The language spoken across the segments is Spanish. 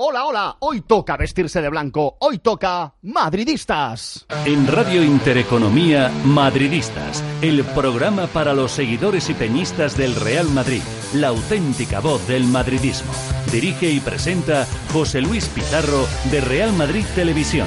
Hola, hola, hoy toca vestirse de blanco, hoy toca Madridistas. En Radio Intereconomía, Madridistas, el programa para los seguidores y peñistas del Real Madrid, la auténtica voz del madridismo. Dirige y presenta José Luis Pizarro de Real Madrid Televisión.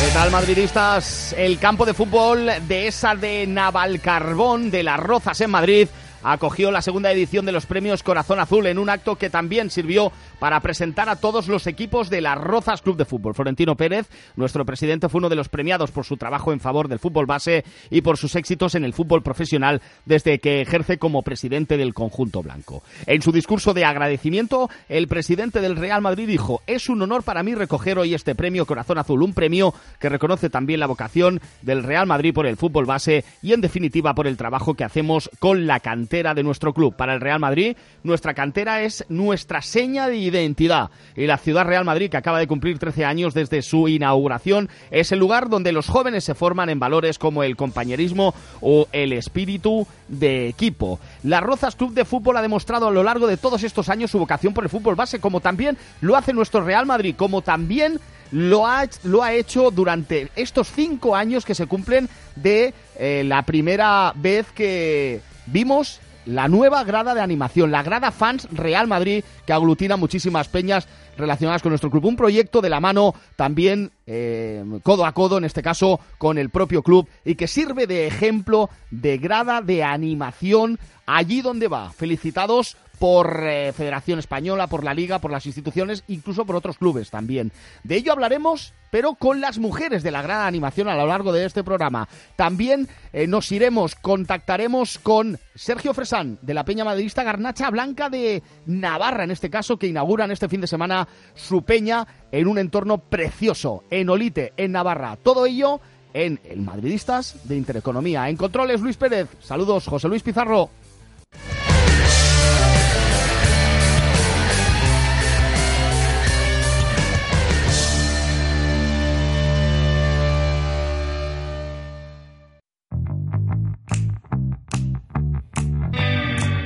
¿Qué tal, madridistas? El campo de fútbol de esa de Navalcarbón de las Rozas en Madrid acogió la segunda edición de los premios Corazón Azul en un acto que también sirvió para presentar a todos los equipos de las Rozas Club de Fútbol. Florentino Pérez, nuestro presidente, fue uno de los premiados por su trabajo en favor del fútbol base y por sus éxitos en el fútbol profesional desde que ejerce como presidente del conjunto blanco. En su discurso de agradecimiento, el presidente del Real Madrid dijo, es un honor para mí recoger hoy este premio Corazón Azul, un premio que reconoce también la vocación del Real Madrid por el fútbol base y en definitiva por el trabajo que hacemos con la cantidad de nuestro club. Para el Real Madrid, nuestra cantera es nuestra seña de identidad. Y la ciudad Real Madrid, que acaba de cumplir 13 años desde su inauguración, es el lugar donde los jóvenes se forman en valores como el compañerismo o el espíritu de equipo. La Rozas Club de Fútbol ha demostrado a lo largo de todos estos años su vocación por el fútbol base, como también lo hace nuestro Real Madrid, como también lo ha, lo ha hecho durante estos cinco años que se cumplen de eh, la primera vez que vimos la nueva grada de animación, la grada Fans Real Madrid, que aglutina muchísimas peñas relacionadas con nuestro club. Un proyecto de la mano también eh, codo a codo, en este caso, con el propio club y que sirve de ejemplo de grada de animación allí donde va. Felicitados por eh, Federación Española, por la Liga, por las instituciones, incluso por otros clubes también. De ello hablaremos, pero con las mujeres de la gran animación a lo largo de este programa. También eh, nos iremos, contactaremos con Sergio Fresán, de la Peña Madridista Garnacha Blanca de Navarra, en este caso, que inauguran este fin de semana su peña en un entorno precioso, en Olite, en Navarra. Todo ello en el Madridistas de Intereconomía. En controles, Luis Pérez. Saludos, José Luis Pizarro.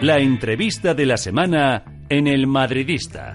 La entrevista de la semana en el Madridista.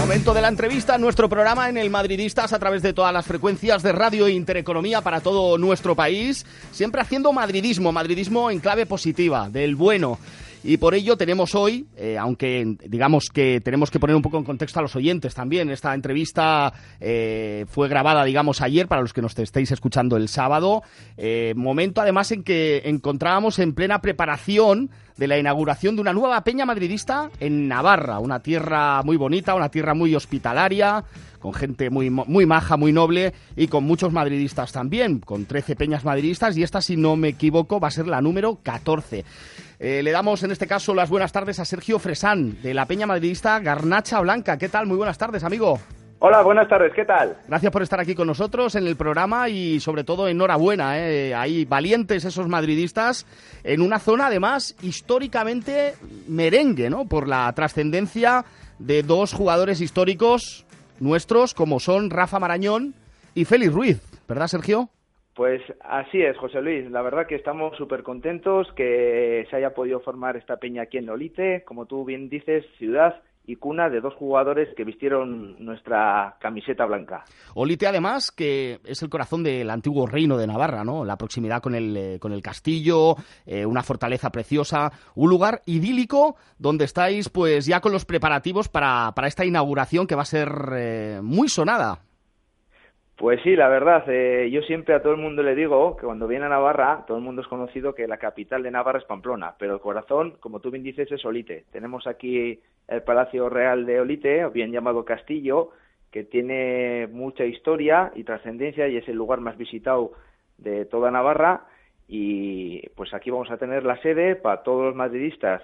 Momento de la entrevista en nuestro programa en el Madridistas a través de todas las frecuencias de radio e intereconomía para todo nuestro país, siempre haciendo madridismo, madridismo en clave positiva, del bueno. Y por ello tenemos hoy, eh, aunque digamos que tenemos que poner un poco en contexto a los oyentes también, esta entrevista eh, fue grabada, digamos, ayer para los que nos estéis escuchando el sábado, eh, momento además en que encontrábamos en plena preparación de la inauguración de una nueva peña madridista en Navarra, una tierra muy bonita, una tierra muy hospitalaria, con gente muy, muy maja, muy noble y con muchos madridistas también, con 13 peñas madridistas y esta, si no me equivoco, va a ser la número 14. Eh, le damos en este caso las buenas tardes a Sergio Fresán, de la Peña Madridista Garnacha Blanca. ¿Qué tal? Muy buenas tardes, amigo. Hola, buenas tardes, ¿qué tal? Gracias por estar aquí con nosotros en el programa y sobre todo enhorabuena, ¿eh? hay valientes esos madridistas en una zona además históricamente merengue, ¿no? Por la trascendencia de dos jugadores históricos nuestros como son Rafa Marañón y Félix Ruiz, ¿verdad Sergio? Pues así es, José Luis. La verdad que estamos súper contentos que se haya podido formar esta peña aquí en Olite, como tú bien dices, ciudad y cuna de dos jugadores que vistieron nuestra camiseta blanca. Olite, además, que es el corazón del antiguo reino de Navarra, ¿no? La proximidad con el, eh, con el castillo, eh, una fortaleza preciosa, un lugar idílico donde estáis, pues, ya con los preparativos para, para esta inauguración que va a ser eh, muy sonada. Pues sí, la verdad, eh, yo siempre a todo el mundo le digo que cuando viene a Navarra, todo el mundo es conocido que la capital de Navarra es Pamplona, pero el corazón, como tú bien dices, es Olite. Tenemos aquí el Palacio Real de Olite, o bien llamado Castillo, que tiene mucha historia y trascendencia y es el lugar más visitado de toda Navarra. Y pues aquí vamos a tener la sede para todos los madridistas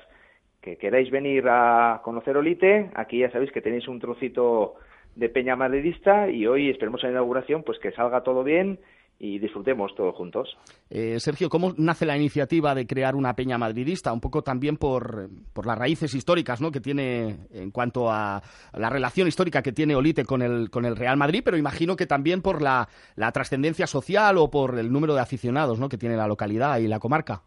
que queráis venir a conocer Olite. Aquí ya sabéis que tenéis un trocito de Peña Madridista y hoy esperemos en la inauguración pues que salga todo bien y disfrutemos todos juntos. Eh, Sergio, ¿cómo nace la iniciativa de crear una peña madridista? Un poco también por, por las raíces históricas ¿no? que tiene en cuanto a la relación histórica que tiene Olite con el, con el Real Madrid, pero imagino que también por la, la trascendencia social o por el número de aficionados ¿no? que tiene la localidad y la comarca.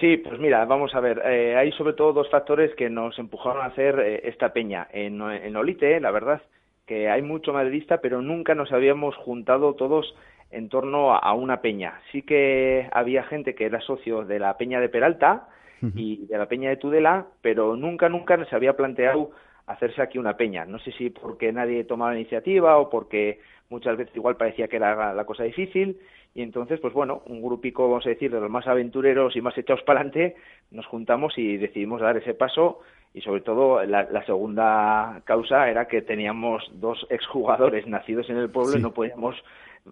Sí, pues mira, vamos a ver, eh, hay sobre todo dos factores que nos empujaron a hacer eh, esta peña. En, en Olite, la verdad, que hay mucho madridista, pero nunca nos habíamos juntado todos en torno a, una peña. Sí que había gente que era socio de la peña de Peralta y de la peña de Tudela, pero nunca, nunca se había planteado hacerse aquí una peña. No sé si porque nadie tomaba la iniciativa o porque muchas veces igual parecía que era la cosa difícil y entonces, pues bueno, un grupico, vamos a decir, de los más aventureros y más echados para adelante, nos juntamos y decidimos dar ese paso y sobre todo la, segunda causa era que teníamos dos exjugadores nacidos en el pueblo y no podíamos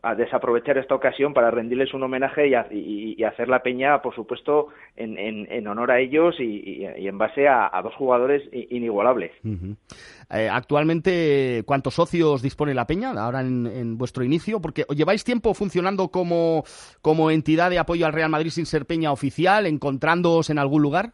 a desaprovechar esta ocasión para rendirles un homenaje y, hacer la peña, por supuesto, en, en, honor a ellos y, en base a, dos jugadores inigualables. Eh, actualmente, ¿cuántos socios dispone la peña ahora en, vuestro inicio? Porque lleváis tiempo funcionando como, como entidad de apoyo al Real Madrid sin ser peña oficial, encontrándoos en algún lugar.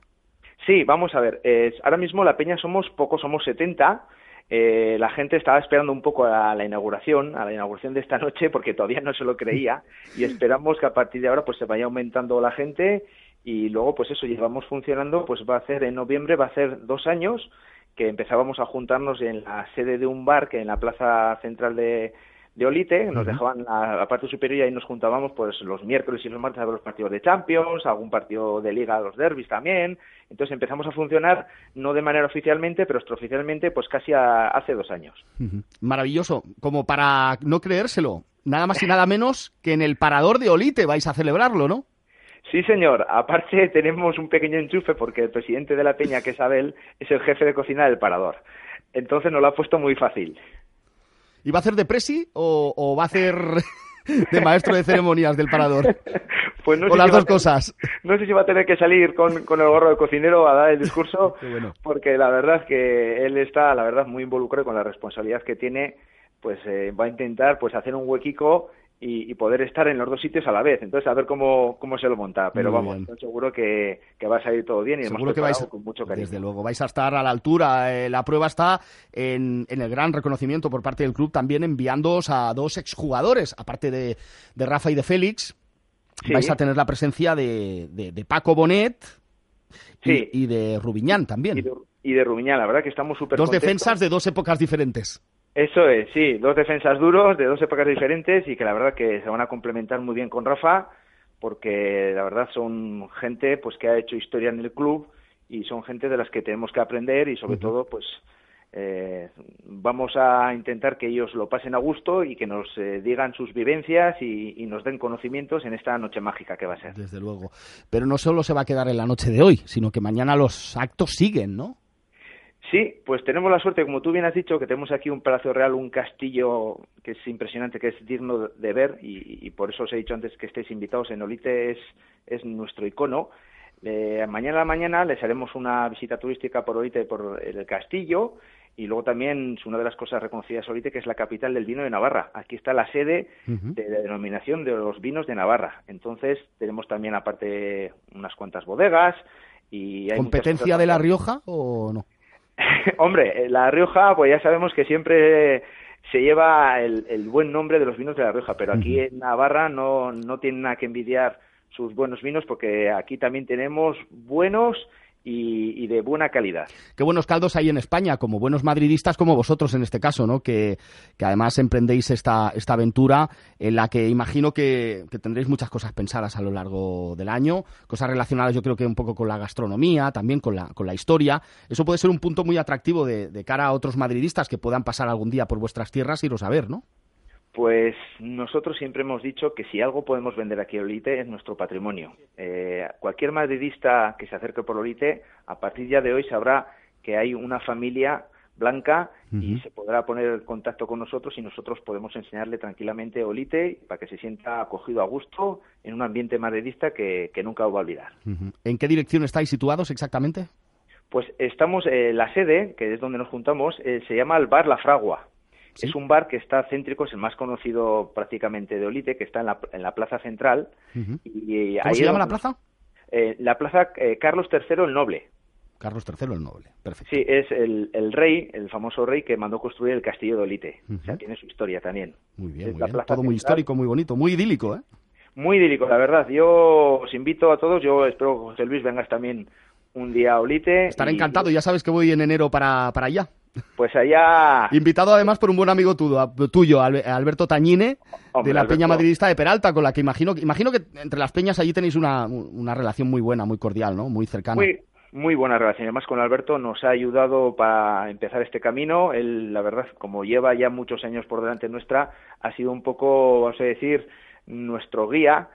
Sí, vamos a ver. ahora mismo la peña somos pocos, somos 70 eh, la gente estaba esperando un poco a la inauguración, a la inauguración de esta noche, porque todavía no se lo creía y esperamos que a partir de ahora pues se vaya aumentando la gente y luego pues eso llevamos funcionando, pues va a ser en noviembre, va a ser dos años que empezábamos a juntarnos en la sede de un bar que en la plaza central de, de Olite, nos dejaban la, parte superior y ahí nos juntábamos pues los miércoles y los martes a ver los partidos de Champions, algún partido de Liga, los derbis también. Entonces empezamos a funcionar no de manera oficialmente, pero extraoficialmente pues casi hace dos años. Maravilloso, como para no creérselo, nada más y nada menos que en el parador de Olite vais a celebrarlo, ¿no? Sí, señor. Aparte tenemos un pequeño enchufe porque el presidente de la Peña, que es Abel, es el jefe de cocina del parador. Entonces nos lo ha puesto muy fácil. ¿Y va a hacer de presi o, va a hacer de maestro de ceremonias del parador? Pues no las dos cosas. No sé si va a tener que salir con, el gorro de cocinero a dar el discurso, porque la verdad es que él está, la verdad, muy involucrado con la responsabilidad que tiene, pues eh, va a intentar pues hacer un huequico y, poder estar en los dos sitios a la vez. Entonces, a ver cómo, cómo se lo monta. Pero vamos, seguro que, va a salir todo bien y seguro que vais, con mucho cariño. Desde luego, vais a estar a la altura. Eh, la prueba está en, el gran reconocimiento por parte del club, también enviándoos a dos exjugadores, aparte de, Rafa y de Félix. Vais a tener la presencia de, de, Paco Bonet y, de Rubiñán también. Y de, Rubiñán, la verdad que estamos súper Dos defensas de dos épocas diferentes. Eso es, sí, dos defensas duros de dos épocas diferentes y que la verdad que se van a complementar muy bien con Rafa porque la verdad son gente pues que ha hecho historia en el club y son gente de las que tenemos que aprender y sobre todo pues eh, vamos a intentar que ellos lo pasen a gusto y que nos eh, digan sus vivencias y, y, nos den conocimientos en esta noche mágica que va a ser. Desde luego. Pero no solo se va a quedar en la noche de hoy, sino que mañana los actos siguen, ¿no? Sí, pues tenemos la suerte, como tú bien has dicho, que tenemos aquí un Palacio Real, un castillo que es impresionante, que es digno de ver y, por eso os he dicho antes que estéis invitados. En Olite es, nuestro icono. Eh, mañana a la mañana les haremos una visita turística por Olite, por el castillo y luego también es una de las cosas reconocidas Olite, que es la capital del vino de Navarra. Aquí está la sede de la denominación de los vinos de Navarra. Entonces tenemos también aparte unas cuantas bodegas y hay ¿Competencia de La Rioja o no? Hombre, La Rioja, pues ya sabemos que siempre se lleva el, buen nombre de los vinos de La Rioja, pero aquí en Navarra no, no tienen nada que envidiar sus buenos vinos porque aquí también tenemos buenos y, de buena calidad. Qué buenos caldos hay en España, como buenos madridistas como vosotros en este caso, ¿no? Que, además emprendéis esta, esta aventura en la que imagino que, tendréis muchas cosas pensadas a lo largo del año, cosas relacionadas yo creo que un poco con la gastronomía, también con la, con la historia. Eso puede ser un punto muy atractivo de, de cara a otros madridistas que puedan pasar algún día por vuestras tierras y iros a ver, ¿no? Pues nosotros siempre hemos dicho que si algo podemos vender aquí en Olite es nuestro patrimonio. Eh, cualquier madridista que se acerque por Olite, a partir ya de hoy sabrá que hay una familia blanca y se podrá poner en contacto con nosotros y nosotros podemos enseñarle tranquilamente Olite para que se sienta acogido a gusto en un ambiente madridista que, nunca va a olvidar. ¿En qué dirección estáis situados exactamente? Pues estamos, eh, la sede, que es donde nos juntamos, eh, se llama el Bar La Fragua Es un bar que está céntrico, es el más conocido prácticamente de Olite, que está en la, en la plaza central. y, ¿Cómo se llama la plaza? Eh, la plaza eh, Carlos III el Noble. Carlos III el Noble, perfecto. Sí, es el, el, rey, el famoso rey que mandó construir el castillo de Olite. O sea, tiene su historia también. Muy bien, muy bien. Todo muy histórico, muy bonito, muy idílico, ¿eh? Muy idílico, la verdad. Yo os invito a todos, yo espero que José Luis vengas también un día a Olite. Estaré encantado, ya sabes que voy en enero para, para allá. Pues allá... Invitado además por un buen amigo tuyo, Alberto Tañine, de la Peña Madridista de Peralta, con la que imagino, imagino que entre las peñas allí tenéis una, una relación muy buena, muy cordial, ¿no? Muy cercana. Muy, muy buena relación. Además, con Alberto nos ha ayudado para empezar este camino. Él, la verdad, como lleva ya muchos años por delante nuestra, ha sido un poco, vamos a decir, nuestro guía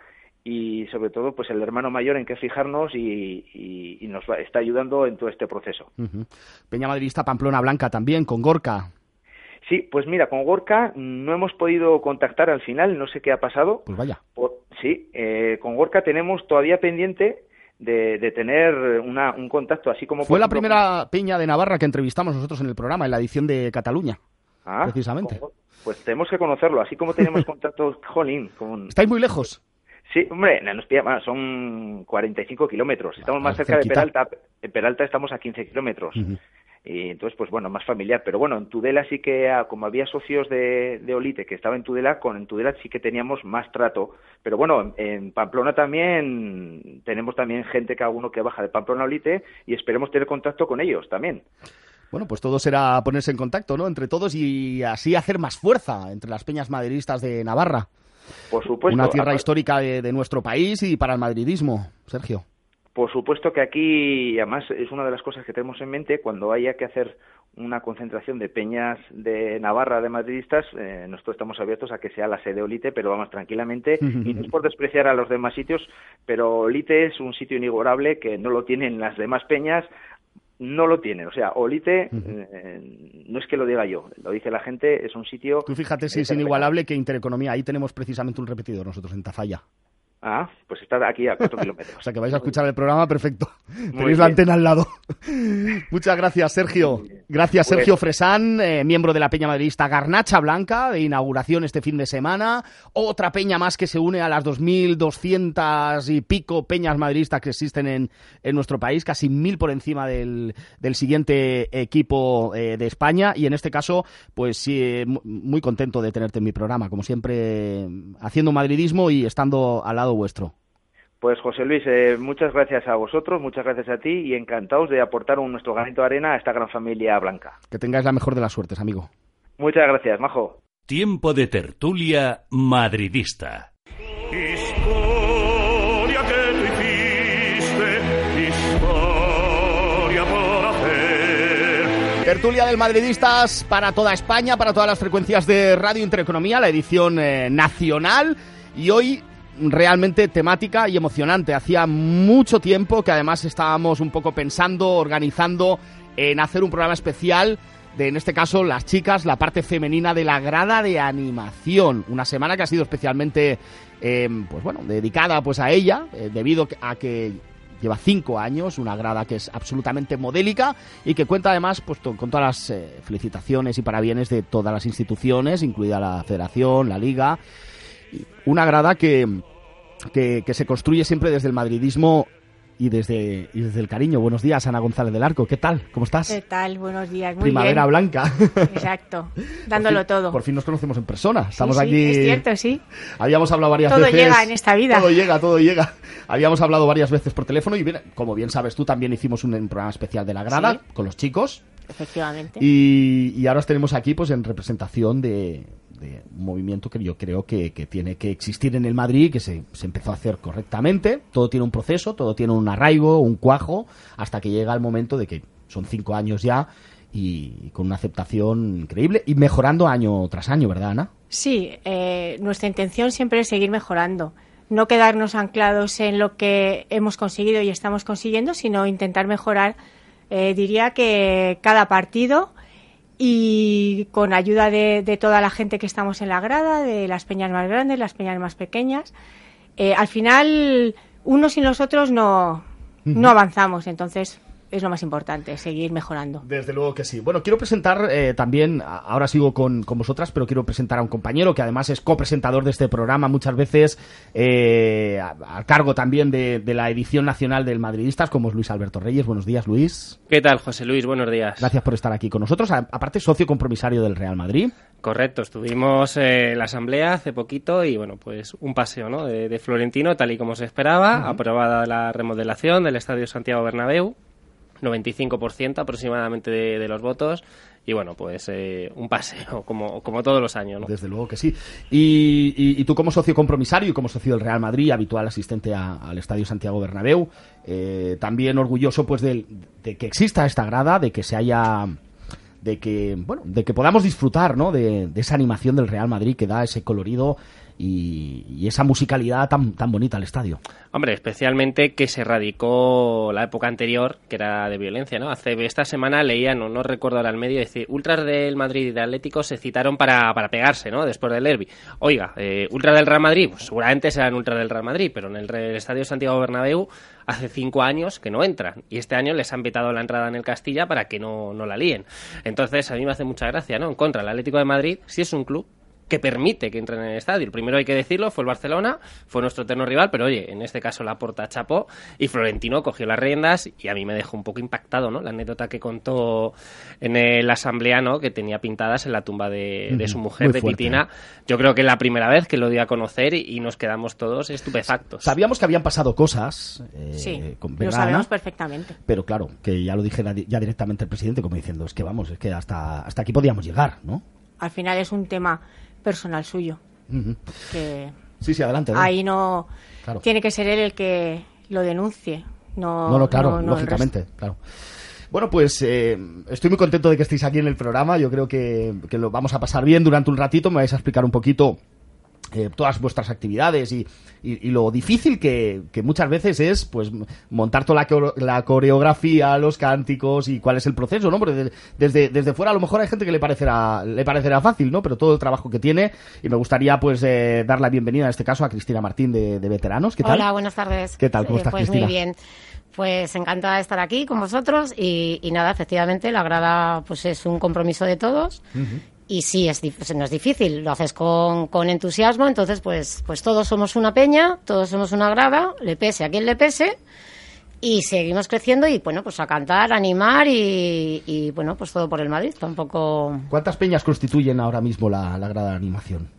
y sobre todo pues el hermano mayor en qué fijarnos y, nos está ayudando en todo este proceso. Peña Madridista Pamplona Blanca también, con Gorka. Sí, pues mira, con Gorka no hemos podido contactar al final, no sé qué ha pasado. Pues vaya. sí, eh, con Gorka tenemos todavía pendiente de, tener una, un contacto así como... Fue la primera peña de Navarra que entrevistamos nosotros en el programa, en la edición de Cataluña. Ah, precisamente. Pues tenemos que conocerlo, así como tenemos contacto, jolín. Con... ¿Estáis muy lejos? Sí, hombre, nos pilla, son 45 kilómetros. Estamos más cerca de Peralta. En Peralta estamos a 15 kilómetros. Y entonces, pues bueno, más familiar. Pero bueno, en Tudela sí que, ah, como había socios de, Olite que estaba en Tudela, con en Tudela sí que teníamos más trato. Pero bueno, en, Pamplona también tenemos también gente que alguno que baja de Pamplona a Olite y esperemos tener contacto con ellos también. Bueno, pues todo será ponerse en contacto, ¿no? Entre todos y así hacer más fuerza entre las peñas maderistas de Navarra. Por supuesto. Una tierra histórica de, nuestro país y para el madridismo, Sergio. Por supuesto que aquí, además, es una de las cosas que tenemos en mente cuando haya que hacer una concentración de peñas de Navarra de madridistas, eh, nosotros estamos abiertos a que sea la sede Olite, pero vamos tranquilamente, y no es por despreciar a los demás sitios, pero Olite es un sitio inigualable que no lo tienen las demás peñas, no lo tiene. O sea, Olite, eh, no es que lo diga yo, lo dice la gente, es un sitio... Tú fíjate si es inigualable que Intereconomía, ahí tenemos precisamente un repetidor nosotros en Tafalla. Ah, pues está aquí a cuatro kilómetros. o sea que vais a escuchar el programa perfecto. Tenéis la antena al lado. Muchas gracias, Sergio. Gracias, pues Sergio Fresán, eh, miembro de la Peña Madridista Garnacha Blanca, de inauguración este fin de semana. Otra peña más que se une a las 2.200 y pico peñas madridistas que existen en, en nuestro país, casi mil por encima del, del siguiente equipo eh, de España. Y en este caso, pues sí, eh, muy contento de tenerte en mi programa, como siempre, haciendo madridismo y estando al lado vuestro. Pues José Luis, eh, muchas gracias a vosotros, muchas gracias a ti y encantados de aportar un, nuestro granito de arena a esta gran familia blanca. Que tengáis la mejor de las suertes, amigo. Muchas gracias, Majo. Tiempo de tertulia madridista. Tertulia del Madridistas para toda España, para todas las frecuencias de Radio Intereconomía, la edición eh, nacional. Y hoy realmente temática y emocionante. Hacía mucho tiempo que además estábamos un poco pensando, organizando en hacer un programa especial de, en este caso, las chicas, la parte femenina de la grada de animación. Una semana que ha sido especialmente, em, pues bueno, dedicada pues a ella, eh, debido a que lleva cinco años, una grada que es absolutamente modélica y que cuenta además pues, con todas las eh, felicitaciones y parabienes de todas las instituciones, incluida la Federación, la Liga una grada que, que, se construye siempre desde el madridismo y desde, y desde el cariño. Buenos días, Ana González del Arco. ¿Qué tal? ¿Cómo estás? ¿Qué tal? Buenos días. Muy Primavera blanca. Exacto. Dándolo todo. Por fin nos conocemos en persona. Estamos sí, aquí. Es cierto, sí. Habíamos hablado varias veces. Todo llega en esta vida. Todo llega, todo llega. Habíamos hablado varias veces por teléfono y, como bien sabes tú, también hicimos un, programa especial de la grada con los chicos. Efectivamente. Y, y ahora os tenemos aquí pues en representación de, de un movimiento que yo creo que, tiene que existir en el Madrid, que se, empezó a hacer correctamente. Todo tiene un proceso, todo tiene un arraigo, un cuajo, hasta que llega el momento de que son cinco años ya y con una aceptación increíble y mejorando año tras año, ¿verdad, Ana? Sí, eh, nuestra intención siempre es seguir mejorando. No quedarnos anclados en lo que hemos conseguido y estamos consiguiendo, sino intentar mejorar, eh, diría que cada partido y con ayuda de, toda la gente que estamos en la grada, de las peñas más grandes, las peñas más pequeñas. Eh, al final, unos y nosotros no, no avanzamos, entonces es lo más importante, seguir mejorando. Desde luego que sí. Bueno, quiero presentar eh, también, ahora sigo con, vosotras, pero quiero presentar a un compañero que además es copresentador de este programa, muchas veces eh, a, cargo también de, la edición nacional del Madridistas, como es Luis Alberto Reyes. Buenos días, Luis. ¿Qué tal, José Luis? Buenos días. Gracias por estar aquí con nosotros. aparte, socio compromisario del Real Madrid. Correcto, estuvimos en la asamblea hace poquito y bueno, pues un paseo ¿no? de, Florentino, tal y como se esperaba, aprobada la remodelación del Estadio Santiago Bernabéu 95% aproximadamente de, los votos y bueno, pues eh, un paseo, como, como todos los años. Desde luego que sí. Y, tú como socio compromisario y como socio del Real Madrid, habitual asistente al Estadio Santiago Bernabéu, eh, también orgulloso pues de, que exista esta grada, de que se haya de que bueno de que podamos disfrutar ¿no? de, de, esa animación del Real Madrid que da ese colorido y, esa musicalidad tan, tan bonita al estadio. Hombre, especialmente que se radicó la época anterior, que era de violencia, ¿no? Hace esta semana leía, no, recuerdo ahora el medio, decir, ultras del Madrid y del Atlético se citaron para, para pegarse, ¿no? Después del derby. Oiga, eh, ultras del Real Madrid, pues seguramente serán ultras del Real Madrid, pero en el, Estadio Santiago Bernabéu hace cinco años que no entran y este año les han vetado la entrada en el Castilla para que no, no la líen. Entonces a mí me hace mucha gracia, ¿no? En contra, el Atlético de Madrid si es un club que permite que entren en el estadio. El primero hay que decirlo, fue el Barcelona, fue nuestro eterno rival, pero oye, en este caso la porta chapó y Florentino cogió las riendas y a mí me dejó un poco impactado, ¿no? La anécdota que contó en la asamblea, ¿no? Que tenía pintadas en la tumba de, su mujer, de Titina. Yo creo que es la primera vez que lo di a conocer y, nos quedamos todos estupefactos. Sabíamos que habían pasado cosas eh, sí, lo sabemos perfectamente. Pero claro, que ya lo dije ya directamente el presidente como diciendo, es que vamos, es que hasta, hasta aquí podíamos llegar, ¿no? Al final es un tema personal suyo. sí, sí, adelante. Ahí no tiene que ser él el que lo denuncie. No, no, claro, lógicamente, claro. Bueno, pues eh, estoy muy contento de que estéis aquí en el programa. Yo creo que, que, lo vamos a pasar bien durante un ratito. Me vais a explicar un poquito eh, todas vuestras actividades y, lo difícil que, muchas veces es pues montar toda la, coreografía, los cánticos y cuál es el proceso, ¿no? Porque desde, desde fuera a lo mejor hay gente que le parecerá, le parecerá fácil, ¿no? Pero todo el trabajo que tiene y me gustaría pues eh, dar la bienvenida en este caso a Cristina Martín de, Veteranos. ¿Qué tal? Hola, buenas tardes. ¿Qué tal? ¿Cómo estás, pues muy bien. Pues encantada de estar aquí con vosotros y, nada, efectivamente, la grada pues es un compromiso de todos y sí, es, no es difícil, lo haces con, con, entusiasmo, entonces pues, pues todos somos una peña, todos somos una grada, le pese a quien le pese, y seguimos creciendo y bueno pues a cantar a animar y, bueno pues todo por el Madrid tampoco cuántas peñas constituyen ahora mismo la, la grada de animación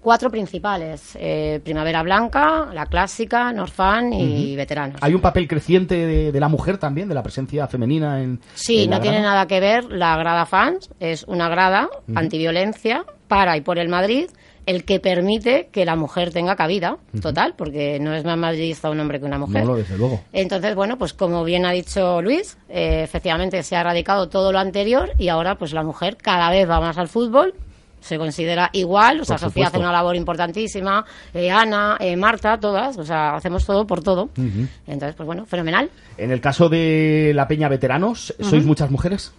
cuatro principales eh, Primavera Blanca la clásica Norfan y veteranos. Hay un papel creciente de, la mujer también de la presencia femenina en sí no tiene nada que ver la grada fans es una grada antiviolencia para y por el Madrid el que permite que la mujer tenga cabida, total, porque no es más madridista un hombre que una mujer. No, desde luego. Entonces, bueno, pues como bien ha dicho Luis, eh, efectivamente se ha erradicado todo lo anterior y ahora pues la mujer cada vez va más al fútbol, se considera igual, o sea, Sofía hace una labor importantísima, eh, Ana, eh, Marta, todas, o sea, hacemos todo por todo. Entonces, pues bueno, fenomenal. En el caso de la Peña Veteranos, ¿sois muchas mujeres?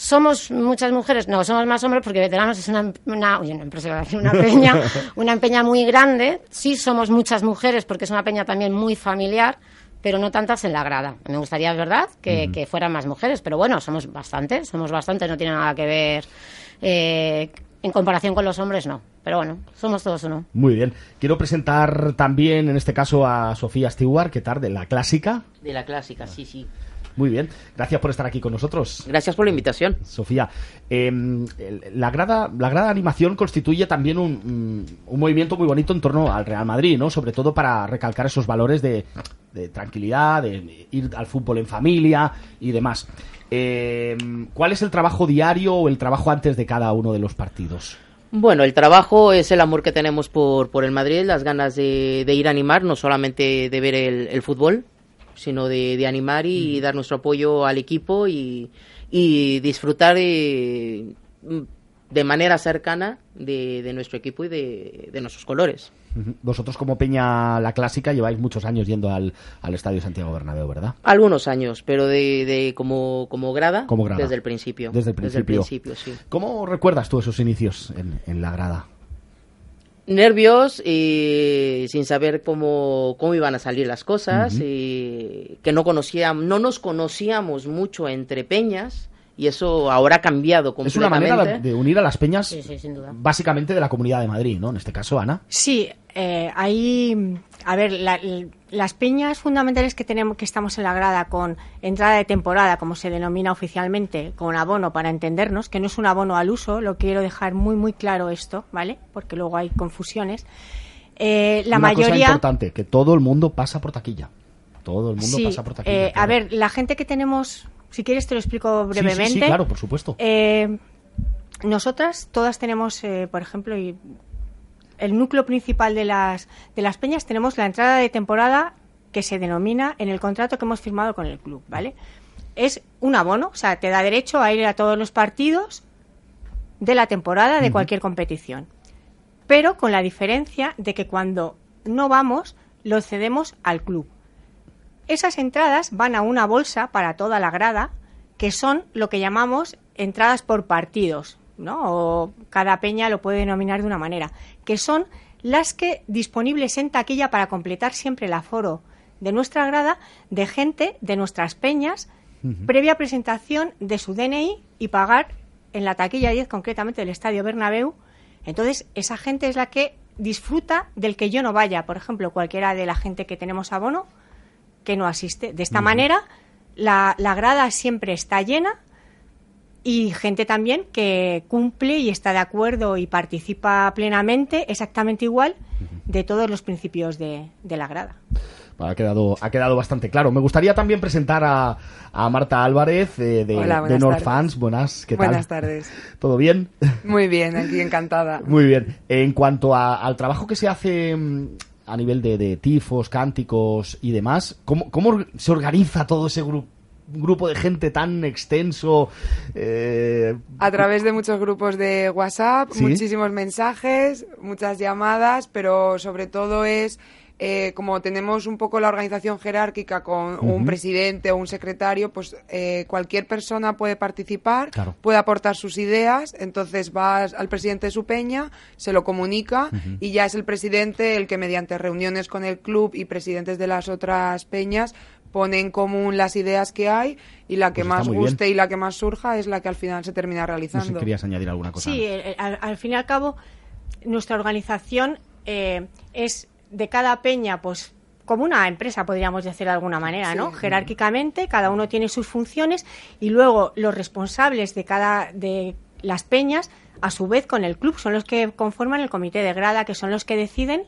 Somos muchas mujeres, no, somos más hombres porque veteranos es una, una, una empresa, una peña, una peña muy grande. Sí somos muchas mujeres porque es una peña también muy familiar, pero no tantas en la grada. Me gustaría, ¿verdad?, que, que fueran más mujeres, pero bueno, somos bastantes, somos bastantes, no tiene nada que ver eh, en comparación con los hombres, no. Pero bueno, somos todos uno. Muy bien. Quiero presentar también, en este caso, a Sofía Stewart, ¿qué tal? De la clásica. De la clásica, sí, sí. Muy bien, gracias por estar aquí con nosotros. Gracias por la invitación. Sofía, em, la, grada, la grada de animación constituye también un, un, movimiento muy bonito en torno al Real Madrid, ¿no? Sobre todo para recalcar esos valores de, tranquilidad, de ir al fútbol en familia y demás. Em, ¿Cuál es el trabajo diario o el trabajo antes de cada uno de los partidos? Bueno, el trabajo es el amor que tenemos por, por el Madrid, las ganas de, ir a animar, no solamente de ver el fútbol, sino de, animar y dar nuestro apoyo al equipo y, disfrutar de, de, manera cercana de, nuestro equipo y de, nuestros colores. Vosotros como Peña La Clásica lleváis muchos años yendo al, Estadio Santiago Bernabéu, ¿verdad? Algunos años, pero de, como, como, grada, desde el principio. Desde el principio. sí. ¿Cómo recuerdas tú esos inicios en, en la grada? Nervios y sin saber cómo, cómo iban a salir las cosas y que no conocíamos, no nos conocíamos mucho entre peñas y eso ahora ha cambiado Es una completamente. manera de unir a las peñas Sí, sí, sin duda. básicamente de la Comunidad de Madrid, ¿no? En este caso, Ana. Sí, eh, ahí, a ver, la- las peñas fundamentales que tenemos, que estamos en la grada con entrada de temporada, como se denomina oficialmente, con abono para entendernos, que no es un abono al uso, lo quiero dejar muy, muy claro esto, ¿vale? Porque luego hay confusiones. Eh, la una cosa importante, que todo el mundo pasa por taquilla. Todo el mundo Sí, pasa por taquilla. eh, claro. A ver, la gente que tenemos, si quieres te lo explico Sí, sí, brevemente. Sí, claro, por supuesto. Eh, nosotras todas tenemos, eh, por ejemplo, y el núcleo principal de las, de las peñas tenemos la entrada de temporada que se denomina en el contrato que hemos firmado con el club, ¿vale? Es un abono, o sea, te da derecho a ir a todos los partidos de la temporada de cualquier competición. Pero con la diferencia de que cuando no vamos, lo cedemos al club. Esas entradas van a una bolsa para toda la grada, que son lo que llamamos entradas por partidos, ¿no? O cada peña lo puede denominar de una manera, que son las que disponibles en taquilla para completar siempre el aforo de nuestra grada de gente de nuestras peñas previa presentación de su DNI y pagar en la taquilla 10 concretamente del Estadio Bernabéu. Entonces, esa gente es la que disfruta del que yo no vaya, por ejemplo, cualquiera de la gente que tenemos abono que no asiste. De esta manera, la, la grada siempre está llena y gente también que cumple y está de acuerdo y participa plenamente, exactamente igual, de todos los principios de, de la grada. Ha quedado, ha quedado bastante claro. Me gustaría también presentar a, a Marta Álvarez eh, de, Hola, de buenas North tardes. Fans. Buenas, ¿qué tal? Buenas tardes. ¿Todo bien? Muy bien, aquí encantada. Muy bien. En cuanto a- al trabajo que se hace mm, a nivel de, de tifos, cánticos y demás, ¿cómo, cómo se organiza todo ese grupo? Grupo de gente tan extenso eh, A través de muchos grupos de WhatsApp, ¿Sí? muchísimos mensajes, muchas llamadas, pero sobre todo es eh, como tenemos un poco la organización jerárquica con un presidente o un secretario, pues eh, cualquier persona puede participar, Claro. puede aportar sus ideas, entonces va al presidente de su peña, se lo comunica y ya es el presidente el que mediante reuniones con el club y presidentes de las otras peñas pone en común las ideas que hay y la que Pues más bien. guste y la que más surja es la que al final se termina no realizando. sé, querías añadir alguna cosa. Sí, el- el- al, al fin y al cabo, nuestra organización eh, es de cada peña, pues como una empresa, podríamos decir de alguna manera, ¿no? Jerárquicamente, cada uno tiene sus funciones y luego los responsables de cada de las peñas, a su vez con el club, son los que conforman el comité de grada, que son los que deciden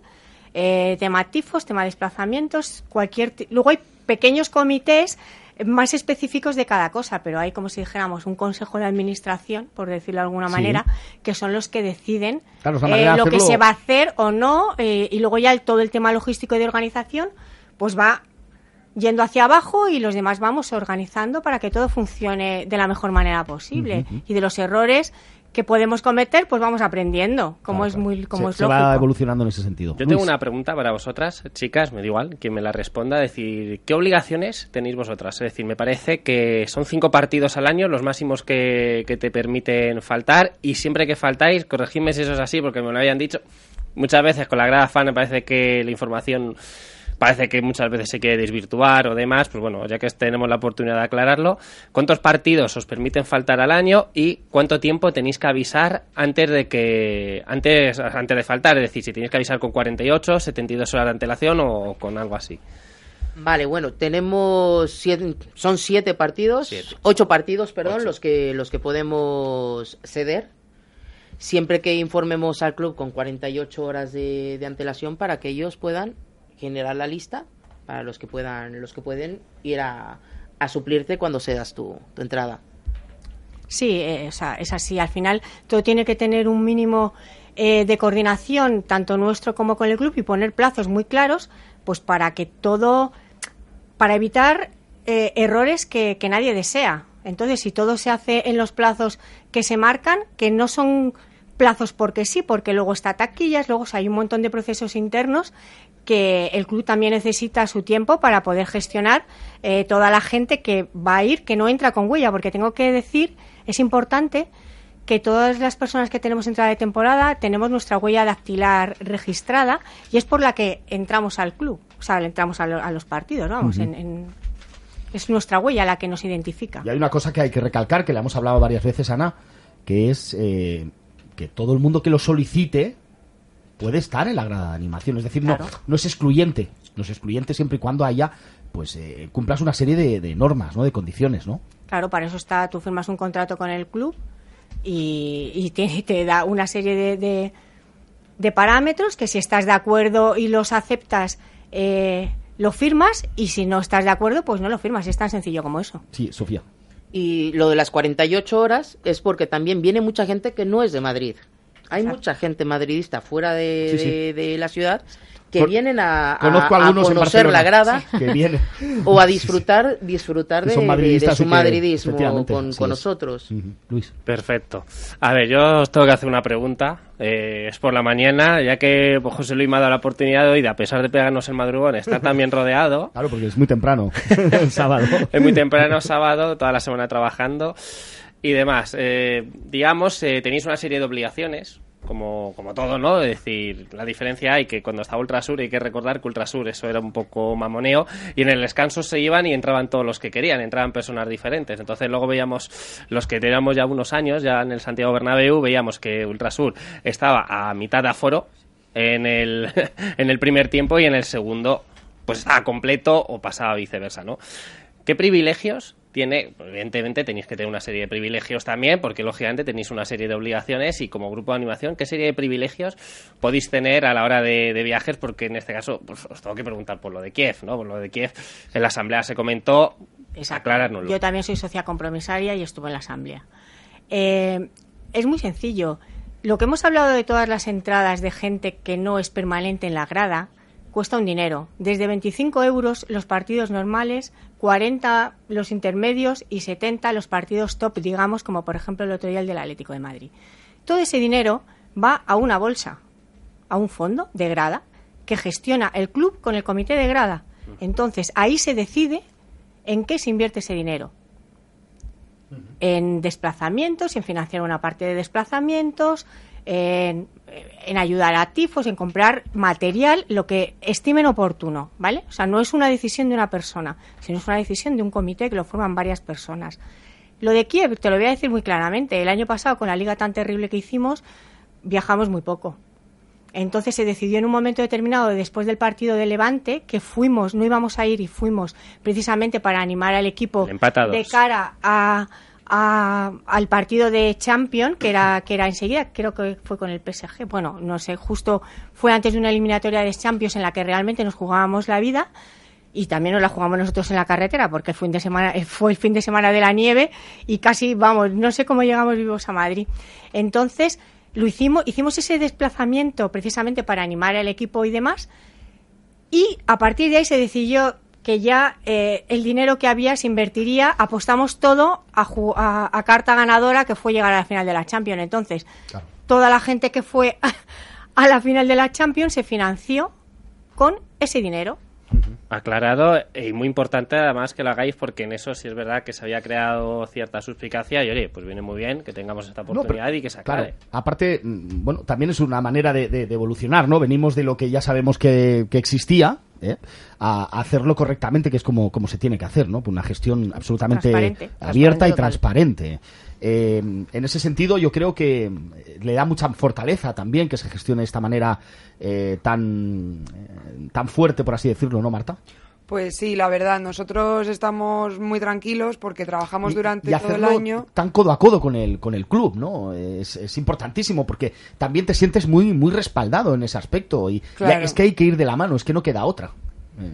eh, tema tifos, tema desplazamientos, cualquier. ti- Luego hay pequeños comités más específicos de cada cosa, pero hay como si dijéramos un consejo de administración, por decirlo de alguna Sí. manera, que son los que deciden Claro, eh, lo que se va a hacer o no, eh, y luego ya el- todo el tema logístico y de organización, pues va yendo hacia abajo y los demás vamos organizando para que todo funcione de la mejor manera posible. Y de los errores que podemos cometer, pues vamos aprendiendo, como Claro, es muy como se, es se lógico. va evolucionando en ese sentido. Yo tengo una pregunta para vosotras, chicas, me da igual, quien me la responda, decir, ¿qué obligaciones tenéis vosotras? Es decir, me parece que son cinco partidos al año, los máximos que, que te permiten faltar, y siempre que faltáis, corregidme si eso es así, porque me lo habían dicho, muchas veces con la grada fan me parece que la información parece que muchas veces se quiere desvirtuar o demás, pues bueno, ya que tenemos la oportunidad de aclararlo, ¿cuántos partidos os permiten faltar al año y cuánto tiempo tenéis que avisar antes de que antes antes de faltar, es decir, si tenéis que avisar con 48, 72 horas de antelación o con algo así? Vale, bueno, tenemos siete, son siete partidos, Siete. ocho partidos, perdón, Ocho. los que los que podemos ceder. Siempre que informemos al club con 48 horas de, de antelación para que ellos puedan generar la lista para los que puedan los que pueden ir a, a suplirte cuando cedas tu, tu entrada. Sí, eh, o sea, es así. Al final todo tiene que tener un mínimo eh, de coordinación, tanto nuestro como con el club, y poner plazos muy claros, pues para que todo, para evitar eh, errores que, que nadie desea. Entonces, si todo se hace en los plazos que se marcan, que no son plazos porque sí, porque luego está taquillas, luego hay un montón de procesos internos que el club también necesita su tiempo para poder gestionar eh, toda la gente que va a ir, que no entra con huella, porque tengo que decir, es importante que todas las personas que tenemos entrada de temporada tenemos nuestra huella dactilar registrada y es por la que entramos al club, o sea, entramos a, los partidos, vamos, es nuestra huella la que nos identifica. Y hay una cosa que hay que recalcar, que le hemos hablado varias veces, Ana, que es eh, que todo el mundo que lo solicite puede estar en la grada de animación. Es decir, no, no es excluyente. No es excluyente siempre y cuando haya, pues, eh, cumplas una serie de, normas, ¿no? De condiciones, ¿no? Claro, para eso está, tú firmas un contrato con el club y, te, da una serie de, de, parámetros que si estás de acuerdo y los aceptas, eh, lo firmas y si no estás de acuerdo, pues no lo firmas. Es tan sencillo como eso. Sí, Sofía. Y lo de las 48 horas es porque también viene mucha gente que no es de Madrid. Hay mucha gente madridista fuera de, de la ciudad que vienen a, conocer la grada o a disfrutar disfrutar de, su madridismo con, nosotros. Luis. Perfecto. A ver, yo os tengo que hacer una pregunta. Eh, es por la mañana, ya que pues, José Luis me ha dado la oportunidad de hoy, a pesar de pegarnos el madrugón, estar también rodeado. Claro, porque es muy temprano, el sábado. es muy temprano, sábado, toda la semana trabajando y demás. Eh, digamos, eh, tenéis una serie de obligaciones como, como todo, ¿no? Es decir, la diferencia hay que cuando estaba Ultrasur hay que recordar que Ultrasur eso era un poco mamoneo y en el descanso se iban y entraban todos los que querían, entraban personas diferentes. Entonces luego veíamos los que teníamos ya unos años, ya en el Santiago Bernabéu, veíamos que Ultrasur estaba a mitad de aforo en el, en el primer tiempo y en el segundo pues estaba completo o pasaba viceversa, ¿no? ¿Qué privilegios tiene, evidentemente tenéis que tener una serie de privilegios también, porque lógicamente tenéis una serie de obligaciones y como grupo de animación, ¿qué serie de privilegios podéis tener a la hora de, viajes? Porque en este caso, pues os tengo que preguntar por lo de Kiev, ¿no? Por lo de Kiev, en la asamblea se comentó, aclarárnoslo. Yo también soy socia compromisaria y estuve en la asamblea. Eh, es muy sencillo. Lo que hemos hablado de todas las entradas de gente que no es permanente en la grada, cuesta un dinero. Desde 25 euros los partidos normales, 40 los intermedios y 70 los partidos top, digamos, como por ejemplo el otro día el del Atlético de Madrid. Todo ese dinero va a una bolsa, a un fondo de grada que gestiona el club con el comité de grada. Entonces ahí se decide en qué se invierte ese dinero. En desplazamientos, en financiar una parte de desplazamientos, en, ayudar a tifos, en comprar material, lo que estimen oportuno, ¿vale? O sea, no es una decisión de una persona, sino es una decisión de un comité que lo forman varias personas. Lo de Kiev, te lo voy a decir muy claramente, el año pasado con la liga tan terrible que hicimos, viajamos muy poco. Entonces se decidió en un momento determinado, después del partido de Levante, que fuimos, no íbamos a ir y fuimos precisamente para animar al equipo de cara a, al partido de Champions, que era, que era enseguida, creo que fue con el PSG. Bueno, no sé, justo fue antes de una eliminatoria de Champions en la que realmente nos jugábamos la vida y también nos la jugamos nosotros en la carretera porque fue, fin de semana, eh, fue el fin de semana de la nieve y casi, vamos, no sé cómo llegamos vivos a Madrid. Entonces, lo hicimos, hicimos ese desplazamiento precisamente para animar al equipo y demás y a partir de ahí se decidió que ya eh, el dinero que había se invertiría, apostamos todo a, carta ganadora que fue llegar a la final de la Champions. Entonces, toda la gente que fue a, la final de la Champions se financió con ese dinero. Aclarado y muy importante además que lo hagáis porque en eso sí es verdad que se había creado cierta suspicacia y oye, pues viene muy bien que tengamos esta oportunidad y que se aclare. aparte, mm, bueno, también es una manera de, evolucionar, ¿no? Venimos de lo que ya sabemos que, que existía, ¿eh? a, hacerlo correctamente, que es como, como se tiene que hacer, ¿no? Una gestión absolutamente abierta y transparente. Eh, en ese sentido, yo creo que le da mucha fortaleza también que se gestione de esta manera eh, tan, tan fuerte, por así decirlo, ¿no, Marta? Pues sí, la verdad, nosotros estamos muy tranquilos porque trabajamos durante todo el año. Tan codo a codo con el, con el club, ¿no? Es, es importantísimo porque también te sientes muy, muy respaldado en ese aspecto y es que hay que ir de la mano, es que no queda otra.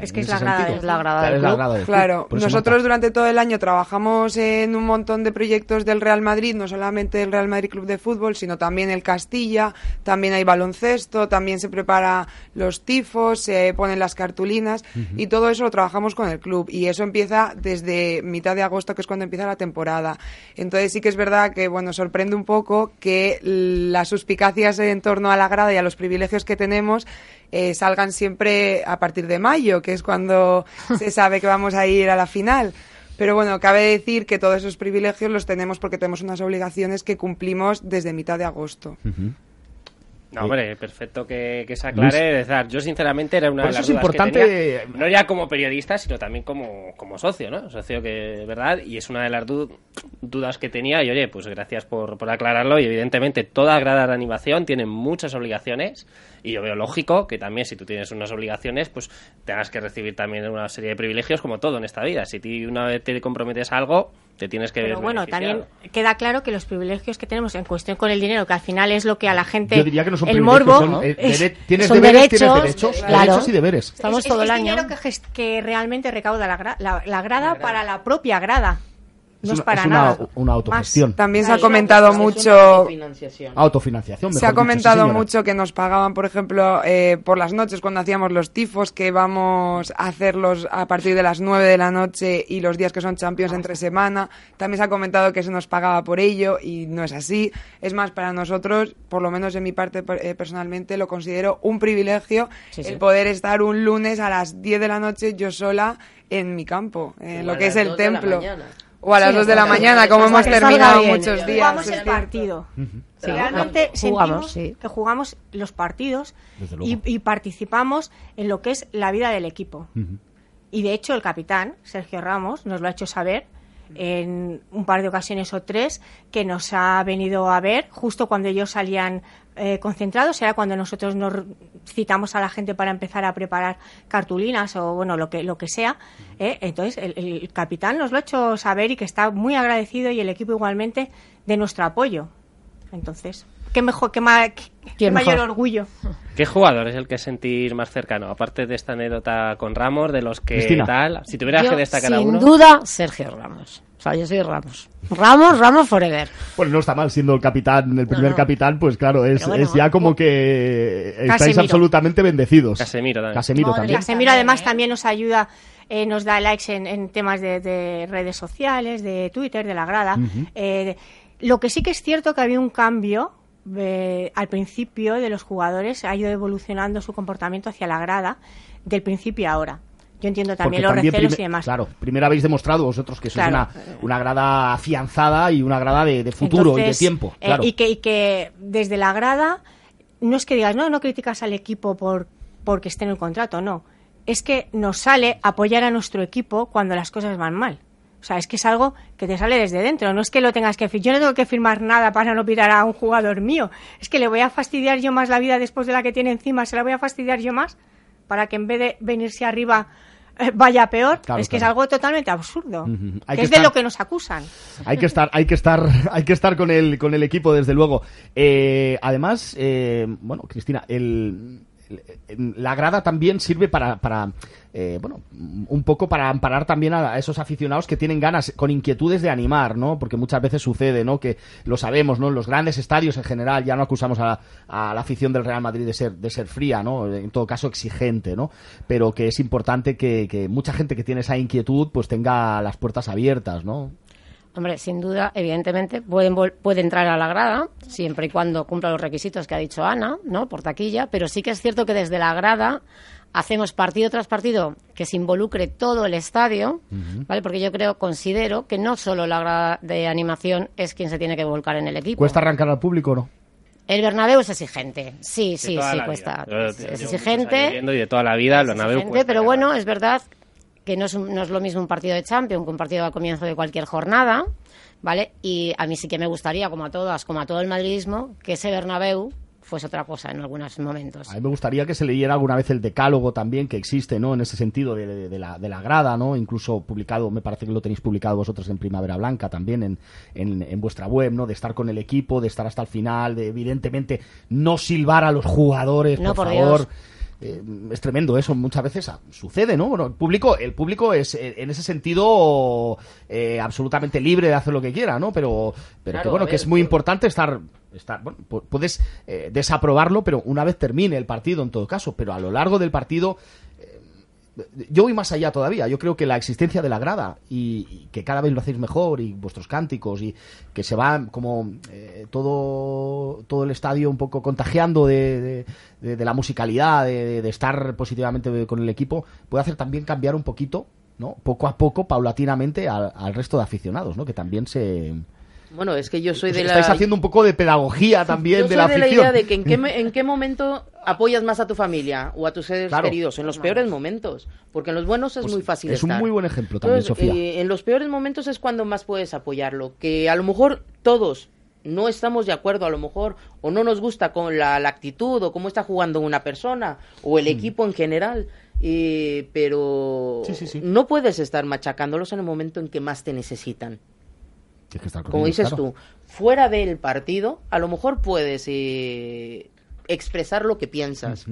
Es que es la, grada, es la, grada, Claro, nosotros durante todo el año trabajamos en un montón de proyectos del Real Madrid, no solamente el Real Madrid Club de Fútbol, sino también el Castilla, también hay baloncesto, también se prepara los tifos, se ponen las cartulinas y todo eso lo trabajamos con el club y eso empieza desde mitad de agosto, que es cuando empieza la temporada. Entonces sí que es verdad que, bueno, sorprende un poco que las suspicacias en torno a la grada y a los privilegios que tenemos eh, salgan siempre a partir de mayo, que es cuando se sabe que vamos a ir a la final. Pero bueno, cabe decir que todos esos privilegios los tenemos porque tenemos unas obligaciones que cumplimos desde mitad de agosto. No, hombre, perfecto que, que se aclare. Yo sinceramente era una Por de las es dudas que importante- tenía, no ya como periodista, sino también como, como socio, ¿no? Socio que, ¿verdad? Y es una de las du- dudas que tenía y, oye, pues gracias por, por aclararlo y evidentemente toda grada de animación tiene muchas obligaciones y yo veo lógico que también si tú tienes unas obligaciones, pues tengas que recibir también una serie de privilegios como todo en esta vida. Si tú una vez te comprometes a algo, te tienes que Pero ver bueno, también queda claro que los privilegios que tenemos en cuestión con el dinero, que al final es lo que a la gente Yo diría que no son el privilegios, morbo son, eh, es- dere- tienes son deberes, derechos, tienes derechos, claro. derechos y deberes. Estamos es, todo es el año. dinero que, realmente recauda la, gra- la, la grada para la propia grada. No es, una- para es una- nada. una autogestión. Más. También se ha comentado Es una mucho autofinanciación. Autofinanciación, Se ha dicho, sí, comentado mucho que nos pagaban, por ejemplo, eh, por las noches cuando hacíamos los tifos, que vamos a hacerlos a partir de las 9 de la noche y los días que son champions entre semana. También se ha comentado que se nos pagaba por ello y no es así. Es más, para nosotros, por lo menos en mi parte eh, personalmente, lo considero un privilegio Sí, sí. el poder estar un lunes a las 10 de la noche yo sola en mi campo, en lo que es el dos de la templo. O a las Sí, 2 de la mañana, como hemos terminado bien. muchos días. Jugamos el cierto. partido. Sí, Realmente jugamos, sentimos sí. que jugamos los partidos y participamos en lo que es la vida del equipo. Y de hecho el capitán, Sergio Ramos, nos lo ha hecho saber en un par de ocasiones o tres que nos ha venido a ver justo cuando ellos salían eh, concentrados, era cuando nosotros nos citamos a la gente para empezar a preparar cartulinas o bueno lo que lo que sea. ¿eh? Entonces el, el capitán nos lo ha hecho saber y que está muy agradecido y el equipo igualmente de nuestro apoyo. Entonces, qué mejor, qué, ma- qué- qué ¿Quién mayor mejor? orgullo. ¿Qué jugador es el que sentir más cercano? Aparte de esta anécdota con Ramos, de los que Cristina. tal. Si tuvieras Yo, que destacar a sin uno. duda, Sergio Ramos. Sea, yo soy Ramos. Ramos, Ramos forever. Bueno, no está mal siendo el capitán, el primer no. capitán, pues claro, es, bueno, es ya como que estáis Casemiro. absolutamente bendecidos. Casemiro también. Casemiro Madre también. Casemiro además también nos ayuda, eh, nos da likes en, en temas de, de redes sociales, de Twitter, de la grada. Eh, lo que sí que es cierto que había un cambio eh, al principio de los jugadores, ha ido evolucionando su comportamiento hacia la grada del principio a ahora. Yo entiendo también Porque los recelos y demás. Claro, primero habéis demostrado vosotros que sois Claro. una, una grada afianzada y una grada de, de futuro y de tiempo. eh, Claro. y, que, y que desde la grada no es que digas, no, no criticas al equipo por porque esté en el contrato, no. Es que nos sale apoyar a nuestro equipo cuando las cosas van mal. O sea, es que es algo que te sale desde dentro. No es que lo tengas que firmar. Yo no tengo que firmar nada para no pirar a un jugador mío. Es que le voy a fastidiar yo más la vida después de la que tiene encima. Se la voy a fastidiar yo más para que en vez de venirse arriba eh, vaya peor. Claro, es que claro. es algo totalmente absurdo. Hay que que es de lo que nos acusan. Hay que estar, hay que estar, hay que estar con el, con el equipo, desde luego. Eh, además, eh, bueno, Cristina, el- la grada también sirve para, para eh, bueno, un poco para amparar también a, esos aficionados que tienen ganas, con inquietudes de animar, ¿no? Porque muchas veces sucede, ¿no? Que lo sabemos, ¿no? En los grandes estadios en general, ya no acusamos a, a la afición del Real Madrid de ser, de ser fría, ¿no? En todo caso exigente, ¿no? Pero que es importante que, que mucha gente que tiene esa inquietud, pues tenga las puertas abiertas, ¿no? Hombre, sin duda, evidentemente, pueden puede entrar a la grada, siempre y cuando cumpla los requisitos que ha dicho Ana, ¿no? Por taquilla, pero sí que es cierto que desde la grada hacemos partido tras partido que se involucre todo el estadio, ¿vale? Porque yo creo, considero que no solo la grada de animación es quien se tiene que volcar en el equipo. ¿Cuesta arrancar al público o no? El Bernabéu es exigente, sí, sí, sí, cuesta. vida. Es, es exigente. Y de toda la vida, el Bernabéu exigente, cuesta pero bueno, es verdad que no es, un- no es lo mismo un partido de Champions que un partido al comienzo de cualquier jornada, ¿vale? Y a mí sí que me gustaría, como a todas, como a todo el madridismo, que ese Bernabéu fuese otra cosa en algunos momentos. A mí me gustaría que se leyera alguna vez el decálogo también que existe, ¿no? En ese sentido de, de- de la, de la grada, ¿no? Incluso publicado, me parece que lo tenéis publicado vosotros en Primavera Blanca también, en, en, en vuestra web, ¿no? De estar con el equipo, de estar hasta el final, de evidentemente no silbar a los jugadores, No, por, por favor. Dios. Eh, es tremendo eso, muchas veces sucede, ¿no? Bueno, el público, el público es eh, en ese sentido eh, absolutamente libre de hacer lo que quiera, ¿no? Pero, pero Claro, que bueno, que es muy importante estar, estar bueno, puedes eh, desaprobarlo, pero una vez termine el partido en todo caso, pero a lo largo del partido yo voy más allá todavía. Yo creo que la existencia de la grada y, que cada vez lo hacéis mejor y vuestros cánticos y que se va como eh, todo todo el estadio un poco contagiando de, de- de- la musicalidad, de estar positivamente con el equipo, puede hacer también cambiar un poquito ¿no? Poco a poco, paulatinamente, al, al resto de aficionados, ¿no? Que también se... Bueno, es que yo soy de la... Estáis haciendo un poco de pedagogía también Yo de soy la de la idea de que en qué, en qué momento apoyas más a tu familia o a tus seres Claro. queridos. En los peores momentos. Porque en los buenos es Pues muy fácil es un muy buen ejemplo también, Entonces, Sofía. eh, en los peores momentos es cuando más puedes apoyarlo. Que a lo mejor todos no estamos de acuerdo, a lo mejor, o no nos gusta con la, la actitud o cómo está jugando una persona o el equipo en general. eh, pero Sí, sí, sí. no puedes estar machacándolos en el momento en que más te necesitan. Que Como ellos, dices claro. tú, fuera del partido, a lo mejor puedes eh, expresar lo que piensas,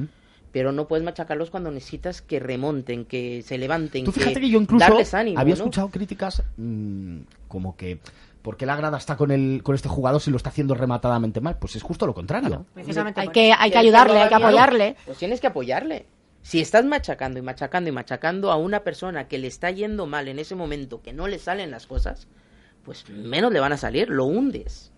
pero no puedes machacarlos cuando necesitas que remonten, que se levanten, Tú fíjate que yo incluso darles ánimo. había ¿no? escuchado críticas mm, como que ¿por qué la grada está con el con este jugador si lo está haciendo rematadamente mal? Pues es justo lo contrario. Precisamente Hay que, hay que ayudarle, hay que apoyarle. Pues tienes que apoyarle. Si estás machacando y machacando y machacando a una persona que le está yendo mal en ese momento, que no le salen las cosas, pues menos le van a salir, lo hundes.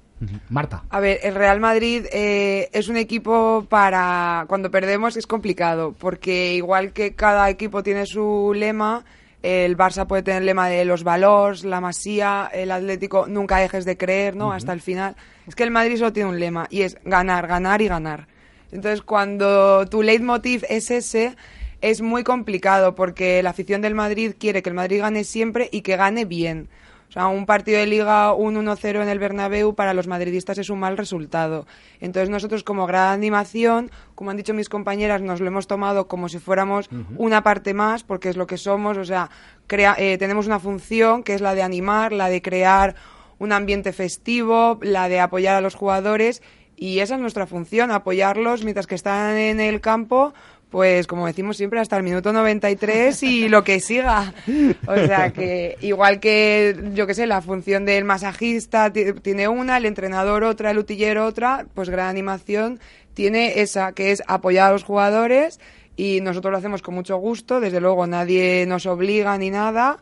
Marta. A ver, el Real Madrid eh, es un equipo para cuando perdemos es complicado, porque igual que cada equipo tiene su lema, el Barça puede tener el lema de los valores, la masía, el Atlético nunca dejes de creer, ¿no? Hasta el final. Es que el Madrid solo tiene un lema y es ganar, ganar y ganar. Entonces, cuando tu leitmotiv es ese, es muy complicado porque la afición del Madrid quiere que el Madrid gane siempre y que gane bien. O sea, un partido de liga, un 1-0 en el Bernabéu, para los madridistas es un mal resultado. Entonces nosotros como gran animación, como han dicho mis compañeras, nos lo hemos tomado como si fuéramos una parte más, porque es lo que somos. O sea, crea- eh, tenemos una función que es la de animar, la de crear un ambiente festivo, la de apoyar a los jugadores. Y esa es nuestra función, apoyarlos mientras que están en el campo, pues como decimos siempre, hasta el minuto 93 y lo que siga. O sea que igual que, yo qué sé, la función del masajista ti- tiene una, el entrenador otra, el utillero otra, pues Gran Animación tiene esa, que es apoyar a los jugadores y nosotros lo hacemos con mucho gusto, desde luego nadie nos obliga ni nada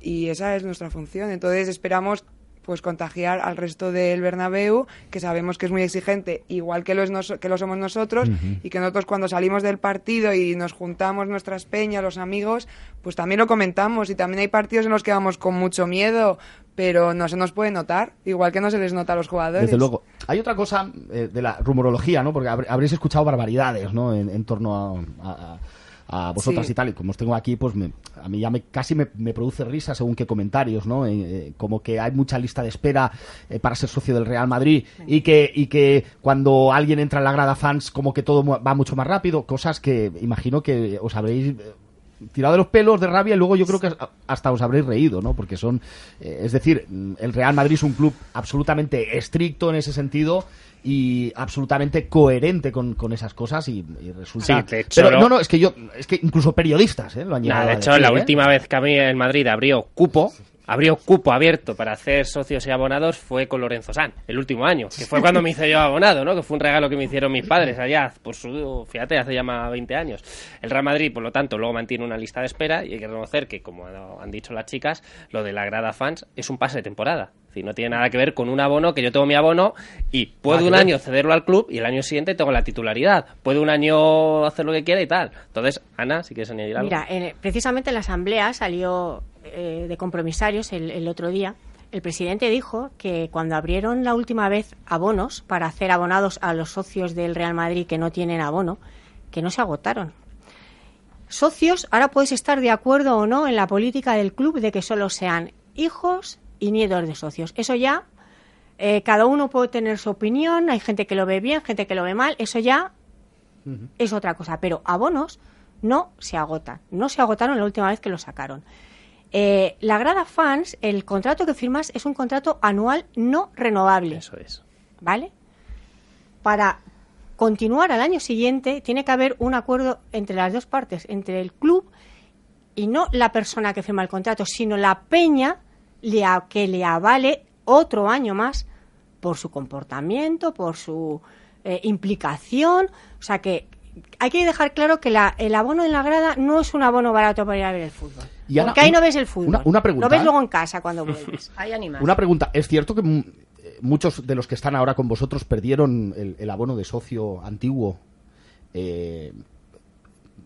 y esa es nuestra función. Entonces esperamos pues contagiar al resto del Bernabéu, que sabemos que es muy exigente, igual que lo, es nos- que lo somos nosotros, y que nosotros cuando salimos del partido y nos juntamos nuestras peñas, los amigos, pues también lo comentamos, y también hay partidos en los que vamos con mucho miedo, pero no se nos puede notar, igual que no se les nota a los jugadores. Desde luego. Hay otra cosa eh, de la rumorología, ¿no? Porque habr- habréis escuchado barbaridades, ¿no? En, en torno a, a- a vosotras Sí. y tal. Y como os tengo aquí, pues me- a mí ya me, casi me, me produce risa según qué comentarios, ¿no? Eh, eh, como que hay mucha lista de espera eh, para ser socio del Real Madrid y que, y que cuando alguien entra en la grada fans, como que todo va mucho más rápido. Cosas que imagino que os habréis tirado de los pelos de rabia y luego yo creo que hasta- os habréis reído, ¿no? Porque son, eh, es decir, mm, el Real Madrid es un club absolutamente estricto en ese sentido y absolutamente coherente con, con esas cosas y, y resulta... Sí, de hecho, Pero no, no, es que yo, es que incluso periodistas, ¿eh? Lo han llegado de a hecho, decir, la ¿eh? última vez que a mí el Madrid abrió cupo, abrió cupo abierto para hacer socios y abonados fue con Lorenzo San, el último año, que fue cuando me hice yo abonado, ¿no? Que fue un regalo que me hicieron mis padres allá, por su, fíjate, hace ya más 20 años. El Real Madrid, por lo tanto, luego mantiene una lista de espera y hay que reconocer que, como han dicho las chicas, lo de la grada fans es un pase de temporada. Es decir, no tiene nada que ver con un abono, que yo tengo mi abono y puedo un año cederlo al club y el año siguiente tengo la titularidad. Puedo un año hacer lo que quiera y tal. Entonces, Ana, si quieres añadir algo. Mira, en- precisamente en la asamblea salió eh, de compromisarios el, el otro día. El presidente dijo que cuando abrieron la última vez abonos para hacer abonados a los socios del Real Madrid que no tienen abono, que no se agotaron. Socios, ahora puedes estar de acuerdo o no en la política del club de que solo sean hijos y nietos de socios. Eso ya, eh, cada uno puede tener su opinión, hay gente que lo ve bien, gente que lo ve mal, eso ya es otra cosa. Pero abonos no se agotan. No se agotaron la última vez que lo sacaron. Eh, la grada fans, el contrato que firmas es un contrato anual no renovable. Eso es. ¿Vale? Para continuar al año siguiente tiene que haber un acuerdo entre las dos partes, entre el club y no la persona que firma el contrato, sino la peña le que le avale otro año más por su comportamiento, por su eh, implicación. O sea que hay que dejar claro que la- el abono en la grada no es un abono barato para ir a ver el fútbol. Y Ana, porque ahí un- no ves el fútbol. una- una pregunta, Lo ves luego en casa cuando vuelves. Hay animales. Una pregunta, ¿es cierto que mm, eh, muchos de los que están ahora con vosotros perdieron el, el abono de socio antiguo? eh,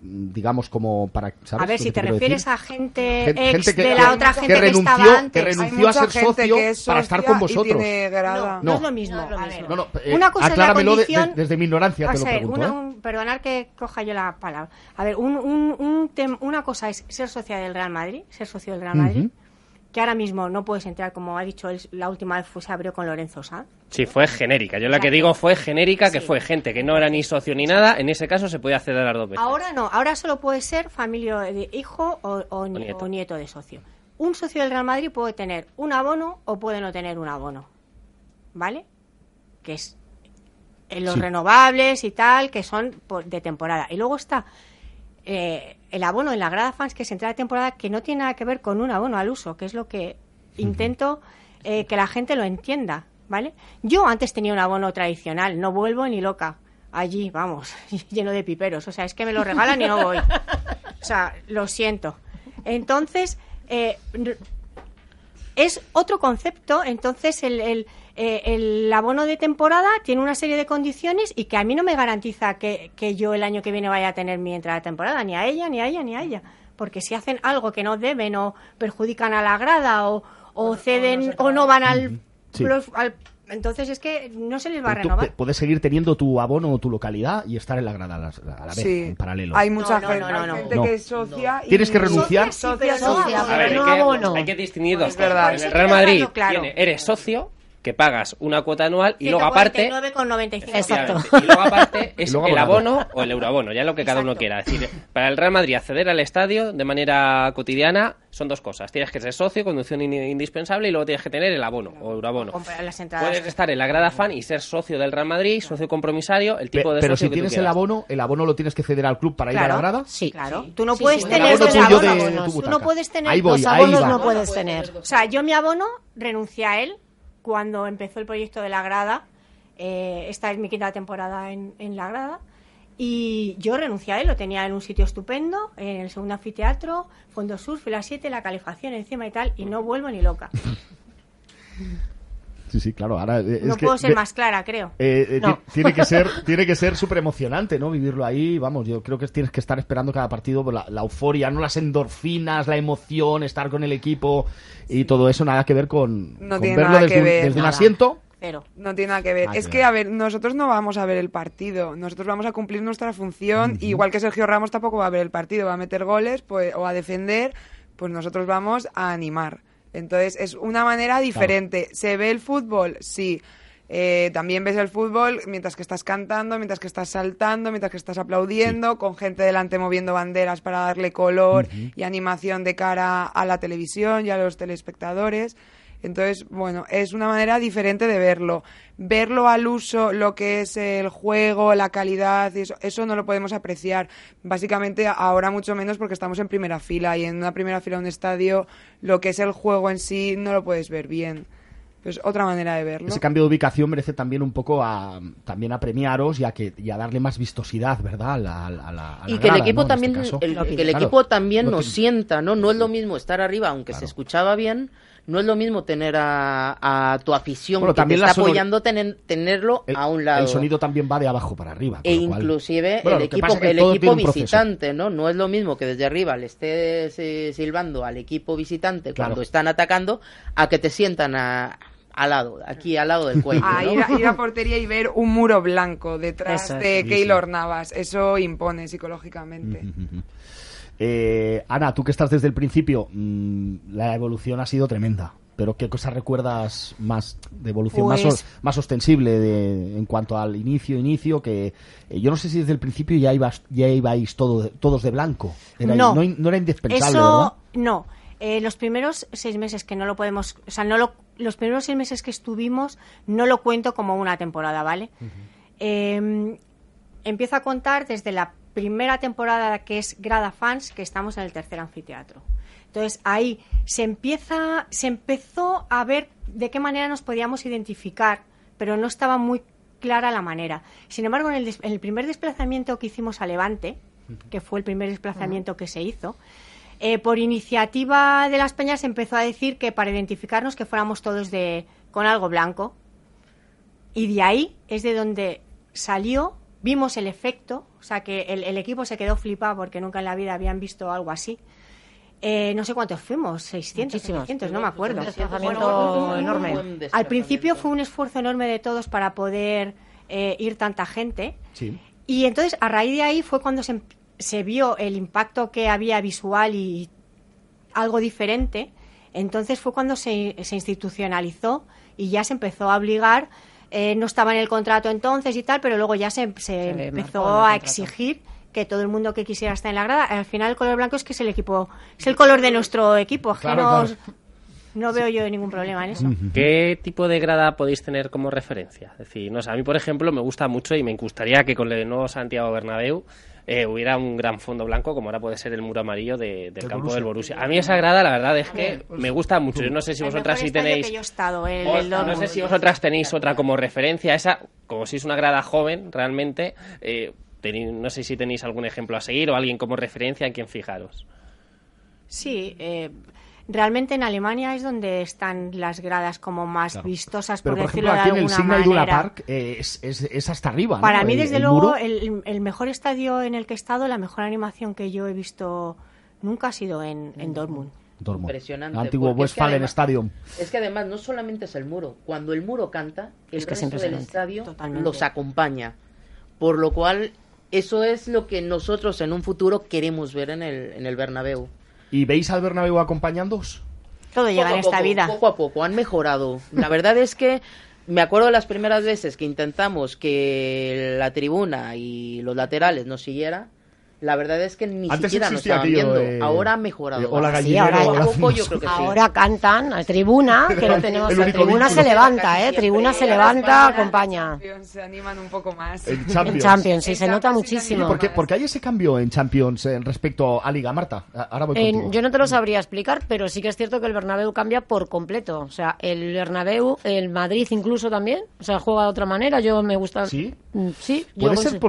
digamos, como para... ¿sabes A ver, si que te refieres decir? a gente Gen- ex gente que- de que- la otra que gente que, renunció- estaba antes. que Hay renunció a ser socio que para estar con vosotros. No, No. es lo mismo. No es lo a mismo. ver. No, no, eh, una cosa es la acláramelo de- condición... de- desde mi ignorancia, te lo sea, pregunto. una- ¿eh? un- perdonar que coja yo la palabra. A ver, un, un, un tem- una cosa es ser socia del Real Madrid, ser socio del Real Madrid. Que ahora mismo no puedes entrar, como ha dicho él, la última vez fue, se abrió con Lorenzo Sanz. Sí, fue genérica. Yo la que digo fue genérica, que Sí. fue gente que no era ni socio ni nada. En ese caso se podía acceder a las dos veces. Ahora no, ahora solo puede ser familia de hijo o, o ni- nieto. o nieto de socio. Un socio del Real Madrid puede tener un abono o puede no tener un abono, ¿vale? Que es en los Sí. renovables y tal, que son de temporada. Y luego está eh, el abono en la grada fans, que es entrada de temporada, que no tiene nada que ver con un abono al uso, que es lo que intento eh, que la gente lo entienda, ¿vale? Yo antes tenía un abono tradicional, no vuelvo ni loca. Allí, vamos, lleno de piperos. O sea, es que me lo regalan y no voy. O sea, lo siento. Entonces, eh, es otro concepto. Entonces, el, el, eh, el abono de temporada tiene una serie de condiciones y que a mí no me garantiza que, que yo el año que viene vaya a tener mi entrada de temporada, ni a ella, ni a ella, ni a ella. Porque si hacen algo que no deben o perjudican a la grada o, o ceden o no van al, Sí. los- al- Entonces es que no se les va a Pero tú renovar. puedes seguir teniendo tu abono o tu localidad y estar en la grada a la, a la vez, Sí, en paralelo. hay mucha No, gente, no, no, hay gente No. que es socia y... Tienes que renunciar. Socia, sí, pero Socia, abono. A ver, hay que, abono. hay que distinguir dos Es verdad. cosas. En el Real Madrid claro. tiene- eres socio, que pagas una cuota anual y luego aparte... 149,95. Exacto. Y luego aparte es luego el abono o el euroabono, ya lo que cada uno quiera. Es decir, para el Real Madrid acceder al estadio de manera cotidiana son dos cosas. Tienes que ser socio, conducción in- indispensable y luego tienes que tener el abono o euroabono. Comprar las entradas. Puedes estar en la grada fan y ser socio del Real Madrid, socio compromisario, el Pe- tipo de pero socio si que tú tienes el abono, el abono lo tienes que ceder al club para ir a la grada. Sí. Claro, tú no Sí, puedes sí, tener el abono dos tuyo de abonos. tu Tú no puedes tener Ahí voy, Los ahí abonos va. no puedes tener. O sea, yo mi abono renuncié a él cuando empezó el proyecto de la grada. Eh, esta es mi quinta temporada en, la grada. Y yo renuncié a él, lo tenía en un sitio estupendo, en el segundo anfiteatro, fondo sur, fila 7, la calefacción encima y tal, y no vuelvo ni loca. Sí, sí, claro. Ahora, eh, No que puedo ser más clara, creo. eh, eh, No. ti- tiene que ser tiene que ser súper emocionante no vivirlo ahí vamos yo creo que tienes que estar esperando cada partido por la, la euforia no las endorfinas la emoción estar con el equipo y todo eso nada que ver con, No con tiene verlo nada desde, que ver. desde un asiento Cero. No tiene nada que ver. Ah, es que a ver, nosotros no vamos a ver el partido. Nosotros vamos a cumplir nuestra función. Igual que Sergio Ramos tampoco va a ver el partido, va a meter goles pues, o a defender. Pues nosotros vamos a animar. Entonces es una manera diferente. ¿Se ve el fútbol? Sí. Eh, también ves el fútbol mientras que estás cantando, mientras que estás saltando, mientras que estás aplaudiendo, con gente delante moviendo banderas para darle color y animación de cara a la televisión y a los telespectadores. Entonces, bueno, es una manera diferente de verlo. Verlo al uso, lo que es el juego, la calidad, y eso, eso no lo podemos apreciar. Básicamente ahora mucho menos porque estamos en primera fila y en una primera fila de un estadio lo que es el juego en sí no lo puedes ver bien. Es otra manera de verlo. ese cambio de ubicación merece también un poco a también a premiaros y a que y a darle más vistosidad verdad a la, a la- a la y que el equipo también este el, Claro. que el equipo también No nos sienta no no es lo mismo estar arriba aunque Claro. se escuchaba bien no es lo mismo tener a, a tu afición Bueno, que te también está sonor- apoyando tener, tenerlo el, a un lado el sonido también va de abajo para arriba e inclusive Bueno, el equipo pasa es que el equipo visitante no no es lo mismo que desde arriba le estés eh, silbando al equipo visitante Claro. cuando están atacando a que te sientan a- al lado aquí al lado del cuello ir, a ir a portería y ver un muro blanco detrás es. de Sí, Keylor Navas. Eso impone psicológicamente. Eh, Ana, tú que estás desde el principio, mm, la evolución ha sido tremenda. Pero ¿qué cosas recuerdas más de evolución más, Pues- más ostensible de- en cuanto al inicio, inicio? Que eh, yo no sé si desde el principio ya ibas, ya ibais todo, todos de blanco. Era, No. no, era indispensable, Eso ¿verdad? no. Eh, los primeros seis meses que no lo podemos, o sea, no lo, los primeros seis meses que estuvimos no lo cuento como una temporada, ¿vale? Eh, empiezo a contar desde la primera temporada que es Grada Fans, que estamos en el tercer anfiteatro. Entonces ahí se empieza, se empezó a ver de qué manera nos podíamos identificar, pero no estaba muy clara la manera. Sin embargo, en el, des- en el primer desplazamiento que hicimos a Levante, que fue el primer desplazamiento que se hizo, eh, por iniciativa de las peñas se empezó a decir que para identificarnos que fuéramos todos de con algo blanco. Y de ahí es de donde salió vimos el efecto, o sea que el, el equipo se quedó flipado porque nunca en la vida habían visto algo así. Eh, no sé cuántos fuimos, 600, Muchísimos. 700, no me acuerdo. Un desplazamiento enorme. Al principio fue un esfuerzo enorme de todos para poder eh, ir tanta gente. Sí. Y entonces, a raíz de ahí fue cuando se, em- se vio el impacto que había visual y algo diferente. Entonces fue cuando se, se institucionalizó y ya se empezó a obligar. Eh, no estaba en el contrato entonces y tal, pero luego ya se, se empezó a contrato. exigir que todo el mundo que quisiera estar en la grada. Al final, el color blanco es que es el equipo, es el color de nuestro equipo. es que Claro, no, claro. no veo yo ningún problema en eso. ¿Qué tipo de grada podéis tener como referencia? Es decir, no sé, a mí, por ejemplo, me gusta mucho y me gustaría que con el nuevo Santiago Bernabéu eh, hubiera un gran fondo blanco, como ahora puede ser el muro amarillo de- del campo Borussia. del Borussia. A mí esa grada, la verdad es que me gusta mucho. Yo no sé si El vosotras mejor sí tenéis... que yo he estado, el, o- el no sé si vosotras tenéis otra como referencia. Esa, como si es una grada joven, realmente... eh, teni- no sé si tenéis algún ejemplo a seguir o alguien como referencia en quien fijaros. Sí, eh, realmente en Alemania es donde están las gradas como más Claro. vistosas, Pero, por, por ejemplo, decirlo aquí de en el alguna Signa Iduna. Park eh, es, es, es hasta arriba. ¿no? Para mí, desde el luego, el, el mejor estadio en el que he estado, la mejor animación que yo he visto nunca ha sido en, en Dortmund. Dortmund. Impresionante, El antiguo porque es que Westfalen además- Stadium. Es que además no solamente es el muro, cuando el muro canta, el Es que es resto del estadio Totalmente. los acompaña. Por lo cual, eso es lo que nosotros en un futuro queremos ver en el, en el Bernabéu. ¿Y veis al Bernabéu acompañándoos? Todo llega en esta poco, vida. Poco a poco, han mejorado. La verdad es que me acuerdo de las primeras veces que intentamos que la tribuna y los laterales nos siguiera. La verdad es que ni Antes siquiera nos existía estaban aquello viendo. de- Ahora ha mejorado. Sí, gallinero, ahora- Poco a hola, poco yo creo que sí. Ahora cantan a tribuna, que no tenemos El tribuna vínculo. se levanta, ¿eh? Tribuna se levanta, acompaña. Champions, Se animan un poco más. En En Champions. Champions, sí, En se nota Champions muchísimo. ¿Por qué, por qué hay ese cambio en Champions eh, respecto a Liga, Marta? Ahora voy En- yo no te lo sabría explicar, pero sí que es cierto que el Bernabéu cambia por completo. O sea, el Bernabéu, el Madrid incluso también, o sea, juega de otra manera. Yo me gusta. ¿Sí? Mm, Sí. yo ¿Puede ser consi-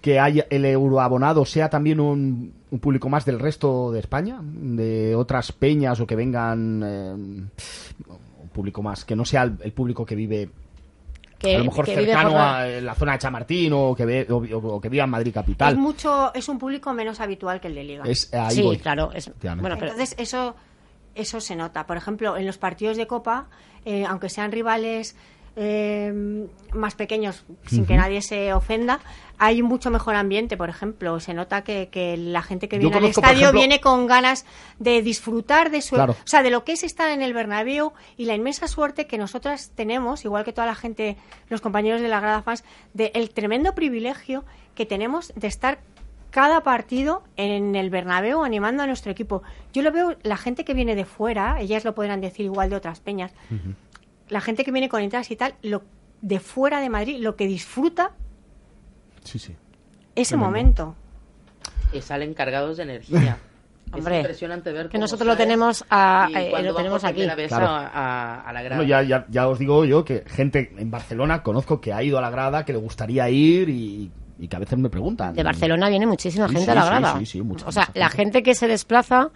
porque hay el euroabonado sea también un, un público más del resto de España? ¿De otras peñas o que vengan... eh, un público más, que no sea el, el público que vive que, a lo mejor que cercano la- a la zona de Chamartín o que, ve, o, o- o que viva en Madrid Es capital. mucho, es un público menos habitual que el de Liga. Es, ahí Sí, voy. claro. Es, bueno, pero Entonces eso eso se nota. Por ejemplo, en los partidos de Copa, eh, aunque sean rivales eh, más pequeños, sin que nadie se ofenda, hay mucho mejor ambiente. Por ejemplo, se nota que, que la gente que Yo viene al conozco, estadio ejemplo- viene con ganas de disfrutar de su, Claro. o sea, de lo que es estar en el Bernabéu y la inmensa suerte que nosotras tenemos, igual que toda la gente, los compañeros de la Grada Fans, de el tremendo privilegio que tenemos de estar cada partido en el Bernabéu animando a nuestro equipo. Yo lo veo, la gente que viene de fuera, ellas lo podrán decir igual de otras peñas, la gente que viene con entradas y tal, lo de fuera de Madrid, lo que disfruta Sí, sí. ese Tremendo. momento. que salen cargados de energía. Hombre, es impresionante ver que cómo nosotros lo tenemos a- y eh, lo tenemos aquí. Claro. a, la grada. Ya, ya, ya os digo yo que gente en Barcelona conozco que ha ido a la grada, que le gustaría ir y, y que a veces me preguntan. De Barcelona viene muchísima Sí, gente sí, a la sí, grada. sí, sí, mucha, o sea, mucha la gente. gente que se desplaza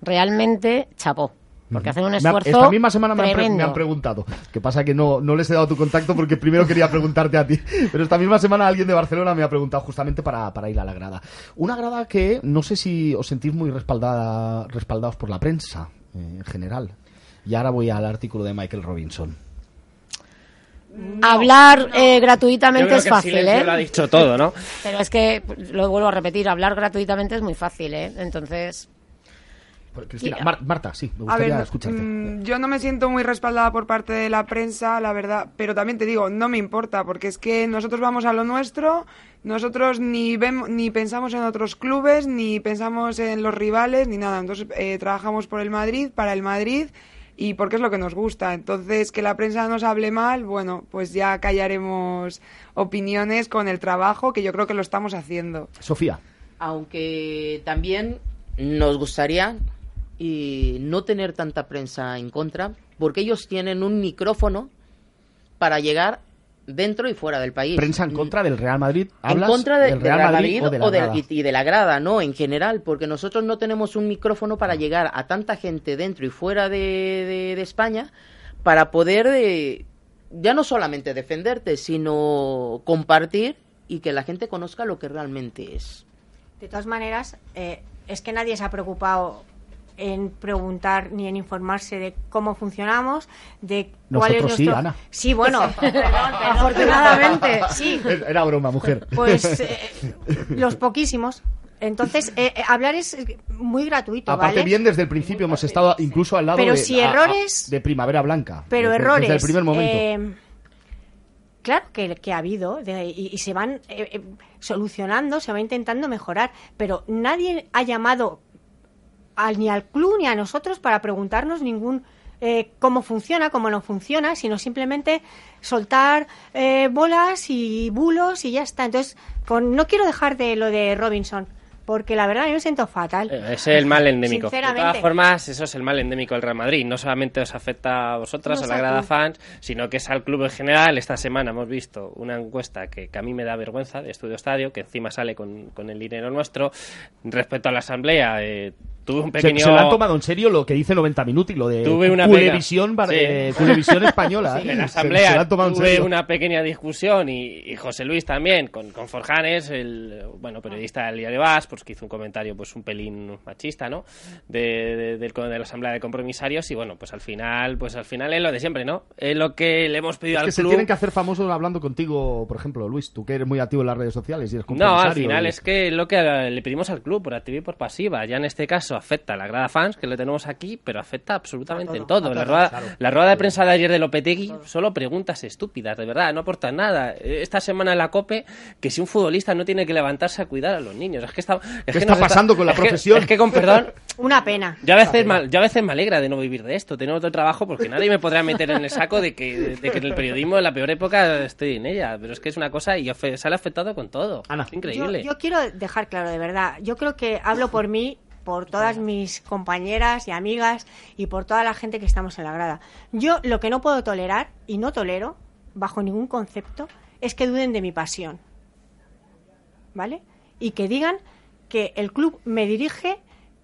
realmente chapó. Porque hacen un esfuerzo Esta misma semana me han, pre- tremendo. me han preguntado. Que pasa que no, no les he dado tu contacto porque primero quería preguntarte a ti. Pero esta misma semana alguien de Barcelona me ha preguntado justamente para, para ir a la grada. Una grada que no sé si os sentís muy respaldada, respaldados por la prensa eh, en general. Y ahora voy al artículo de Michael Robinson. Hablar eh, Yo gratuitamente creo es fácil, ¿eh? lo ha dicho todo, ¿no? Pero es que, lo vuelvo a repetir, hablar gratuitamente es muy fácil, ¿eh? Entonces, Cristina, Mar- Marta, sí, me A gustaría ver, escucharte. mm, yo no me siento muy respaldada por parte de la prensa, la verdad, pero también te digo, no me importa, porque es que nosotros vamos a lo nuestro, nosotros ni vemos, ni pensamos en otros clubes, ni pensamos en los rivales, ni nada. Entonces eh, trabajamos por el Madrid, para el Madrid, y porque es lo que nos gusta. Entonces, que la prensa nos hable mal, bueno, pues ya callaremos opiniones con el trabajo, que yo creo que lo estamos haciendo. Sofía. Aunque también nos gustaría y no tener tanta prensa en contra, porque ellos tienen un micrófono para llegar dentro y fuera del país. Prensa en contra del Real Madrid. en ¿Hablas contra de- del Real Madrid, o de la o del- grada? y, de la grada, no, en general, porque nosotros no tenemos un micrófono para llegar a tanta gente dentro y fuera de, de- de España para poder, eh, ya no solamente defenderte, sino compartir y que la gente conozca lo que realmente es. De todas maneras, eh, es que nadie se ha preocupado en preguntar ni en informarse de cómo funcionamos, de cuál es Nosotros sí, nuestro... Ana. Sí, bueno, perdón, afortunadamente, sí. Era broma, mujer. Pues eh, los poquísimos. Entonces, eh, eh, hablar es muy gratuito, Aparte, ¿vale? bien desde el principio hemos estado incluso al lado Pero de, si a- a- errores- de Primavera Blanca. Pero desde, errores. Desde el primer momento. eh, claro que, que ha habido de- y, y se van eh, solucionando, se va intentando mejorar, pero nadie ha llamado al, ni al club ni a nosotros para preguntarnos ningún eh, cómo funciona, cómo no funciona, sino simplemente soltar eh, bolas y bulos y ya está. Entonces, con, no quiero dejar de lo de Robinson, porque la verdad yo me siento fatal. Eh, es el mal endémico. De todas formas, eso es el mal endémico del Real Madrid. No solamente os afecta a vosotras, No a la grada fans, sino que es al club en general. Esta semana hemos visto una encuesta que, que a mí me da vergüenza de Estudio Estadio, que encima sale con, con el dinero nuestro. Respecto a la asamblea, eh, tuve un Se- pequeño... se, lo han tomado en serio lo que dice 90 Minutos y lo de Tuve una Culevisión, Sí. eh, Culevisión española. Sí, ¿eh? en la Se- asamblea se tuve una pequeña discusión y, y José Luis también con, con Forjanes, el bueno periodista del diario Vas, pues que hizo un comentario pues un pelín machista, ¿no? De, de- del- de la asamblea de compromisarios y bueno, pues al final, pues al final es lo de siempre, ¿no? Es lo que le hemos pedido Es al que se tienen que hacer famosos hablando contigo, por ejemplo, Luis, tú que eres muy activo en las redes sociales y eres No, al final y- es que lo que le pedimos al club por activa y por pasiva, ya en este caso afecta a la grada fans que lo tenemos aquí, pero afecta absolutamente en todo. La rueda, la rueda de prensa de ayer de Lopetegui solo preguntas estúpidas, de verdad, no aportan nada. Esta semana en la COPE, que si un futbolista no tiene que levantarse a cuidar a los niños, es que está, es ¿Qué que está pasando con la es que- profesión? es que con perdón, Una pena. yo a veces, mal- yo a veces me alegra de no vivir de esto, tener otro trabajo, porque nadie me podrá meter en el saco de que, de que en el periodismo en la peor época estoy en ella. Pero es que es una cosa y sale afectado con todo. Ana. Es increíble. Yo, yo quiero dejar claro, de verdad, yo creo que hablo por mí, por todas mis compañeras y amigas y por toda la gente que estamos en la grada. Yo lo que no puedo tolerar, y no tolero, bajo ningún concepto, es que duden de mi pasión. ¿Vale? Y que digan que el club me dirige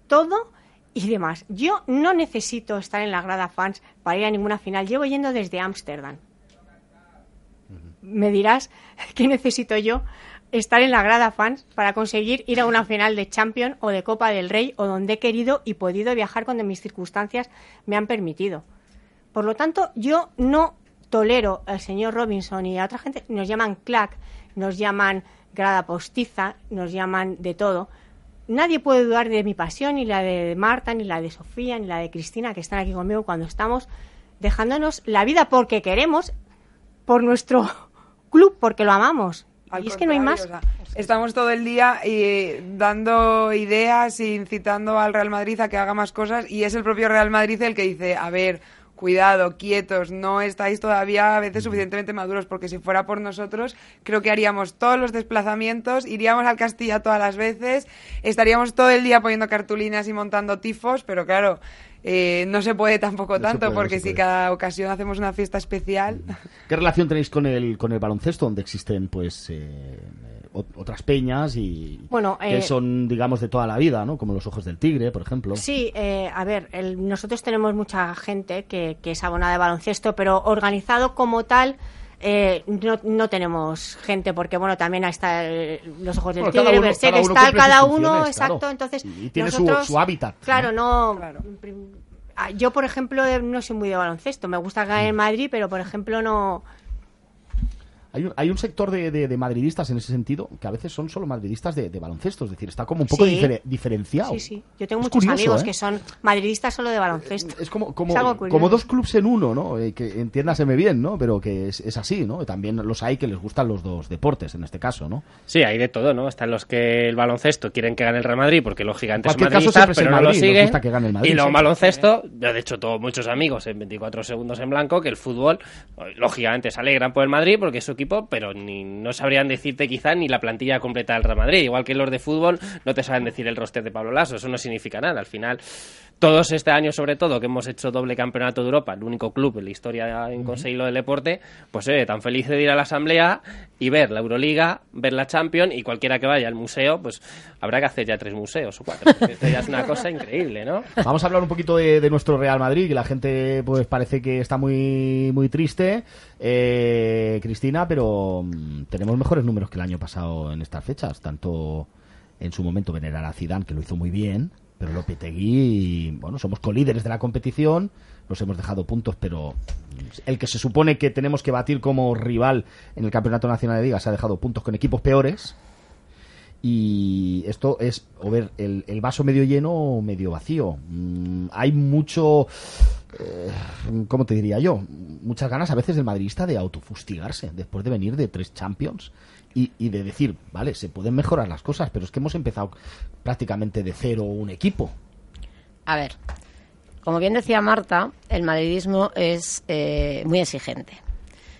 todo y demás. Yo no necesito estar en la grada fans para ir a ninguna final. Llevo yendo desde Ámsterdam me dirás qué necesito yo estar en la grada fans para conseguir ir a una final de Champions o de Copa del Rey o donde he querido y podido viajar cuando mis circunstancias me han permitido. Por lo tanto, yo no tolero al señor Robinson y a otra gente, nos llaman clac, nos llaman grada postiza, nos llaman de todo. Nadie puede dudar de mi pasión, ni la de Marta, ni la de Sofía, ni la de Cristina, que están aquí conmigo cuando estamos dejándonos la vida porque queremos, por nuestro club, porque lo amamos. Al y es que no hay más. contrario, o sea, estamos todo el día eh, dando ideas e incitando al Real Madrid a que haga más cosas y es el propio Real Madrid el que dice, a ver, cuidado, quietos, no estáis todavía a veces suficientemente maduros porque si fuera por nosotros creo que haríamos todos los desplazamientos, iríamos al Castilla todas las veces, estaríamos todo el día poniendo cartulinas y montando tifos, pero claro, eh, no se puede tampoco No tanto puede, porque si cada ocasión hacemos una fiesta especial... ¿Qué relación tenéis con el, con el baloncesto, donde existen pues eh, eh, ot- otras peñas y Bueno, que son, digamos, de toda la vida, ¿no? Como los Ojos del Tigre, por ejemplo. Sí, eh, a ver, el- nosotros tenemos mucha gente que, que es abonada de baloncesto, pero organizado como tal. Eh, no, no tenemos gente porque bueno también está los ojos del Bueno, tigre Berserk, cada uno está cada uno exacto claro. entonces Y tiene su- nosotros- su hábitat, claro no, Claro. ah, yo por ejemplo eh, no soy muy de baloncesto me gusta caer Mm. en Madrid pero por ejemplo no Hay un, hay un sector de, de- de madridistas en ese sentido que a veces son solo madridistas de, de baloncesto, es decir, está como un poco Sí. diferenciado. sí sí yo tengo Es muchos curioso, amigos ¿eh? que son madridistas solo de baloncesto Es como, como, Es como dos clubs en uno, ¿no? Eh, que entiéndaseme bien, ¿no? Pero que es, es así, ¿no? También los hay que les gustan los dos deportes, en este caso, ¿no? Sí, hay de todo, ¿no? Están los que el baloncesto quieren que gane el Real Madrid porque los gigantes son madridistas, pero no lo Madrid, siguen. gusta que gane el Madrid, y luego sí. baloncesto, yo de hecho tengo muchos amigos en 24 segundos en blanco que el fútbol, lógicamente, se alegran por el Madrid porque es su equipo, pero ni no sabrían decirte quizá ni la plantilla completa del Real Madrid. Igual que los de fútbol no te saben decir el roster de Pablo Lasso, eso no significa nada. Al final, todos este año sobre todo que hemos hecho doble campeonato de Europa, el único club en la historia en conseguirlo del deporte, pues eh, tan feliz de ir a la asamblea y ver la Euroliga, ver la Champions y cualquiera que vaya al museo, pues habrá que hacer ya tres museos o cuatro, esto ya es una cosa increíble, ¿no? Vamos a hablar un poquito de, de nuestro Real Madrid, que la gente pues parece que está muy muy triste, eh, Cristina, pero mm, tenemos mejores números que el año pasado en estas fechas. Tanto en su momento venerar a Zidane, que lo hizo muy bien, pero Lopetegui, bueno, somos colíderes de la competición, nos hemos dejado puntos, pero el que se supone que tenemos que batir como rival en el Campeonato Nacional de Liga se ha dejado puntos con equipos peores. Y esto es o ver el, el vaso medio lleno o medio vacío. Mm, hay mucho, eh, ¿cómo te diría yo? Muchas ganas a veces del madridista de autofustigarse después de venir de tres Champions y, y de decir, vale, se pueden mejorar las cosas, pero es que hemos empezado prácticamente de cero un equipo. A ver, como bien decía Marta, el madridismo es eh, muy exigente.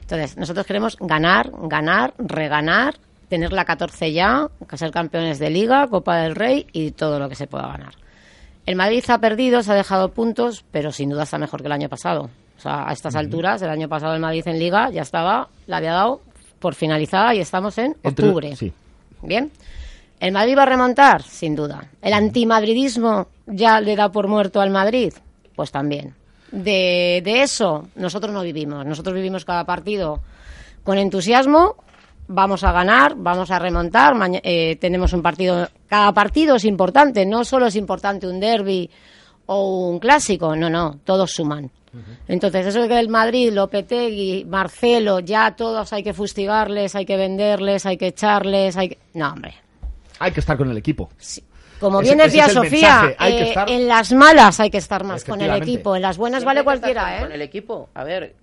Entonces, nosotros queremos ganar, ganar, reganar, tener la 14 ya, ser campeones de Liga, Copa del Rey y todo lo que se pueda ganar. El Madrid ha perdido, se ha dejado puntos, pero sin duda está mejor que el año pasado. O sea, a estas alturas, el año pasado el Madrid en Liga ya estaba, la había dado por finalizada y estamos en Entre- octubre. sí. Bien. ¿El Madrid va a remontar? Sin duda. ¿El antimadridismo ya le da por muerto al Madrid? Pues también. De, de eso nosotros no vivimos. Nosotros vivimos cada partido con entusiasmo. Vamos a ganar, vamos a remontar. maña- eh, tenemos un partido. Cada partido es importante. No solo es importante un derby o un clásico. No, no. Todos suman. Entonces, eso de que el Madrid, Lopetegui, Marcelo, ya todos hay que fustigarles, hay que venderles, hay que echarles, hay que... No, hombre. Hay que estar con el equipo. Como bien decía Sofía, eh, estar- en las malas hay que estar más con el equipo, en las buenas Siempre vale cualquiera, con- Con ¿eh? el equipo, a ver,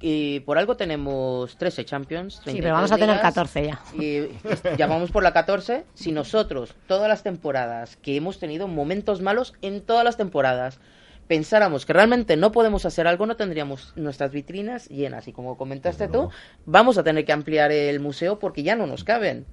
y por algo tenemos 13 Champions. Sí, pero vamos a 33 tener ligas, 14 ya. Y ya vamos por la 14. Si nosotros, todas las temporadas que hemos tenido momentos malos en todas las temporadas, pensáramos que realmente no podemos hacer algo, no tendríamos nuestras vitrinas llenas. Y como comentaste tú, vamos a tener que ampliar el museo porque ya no nos caben.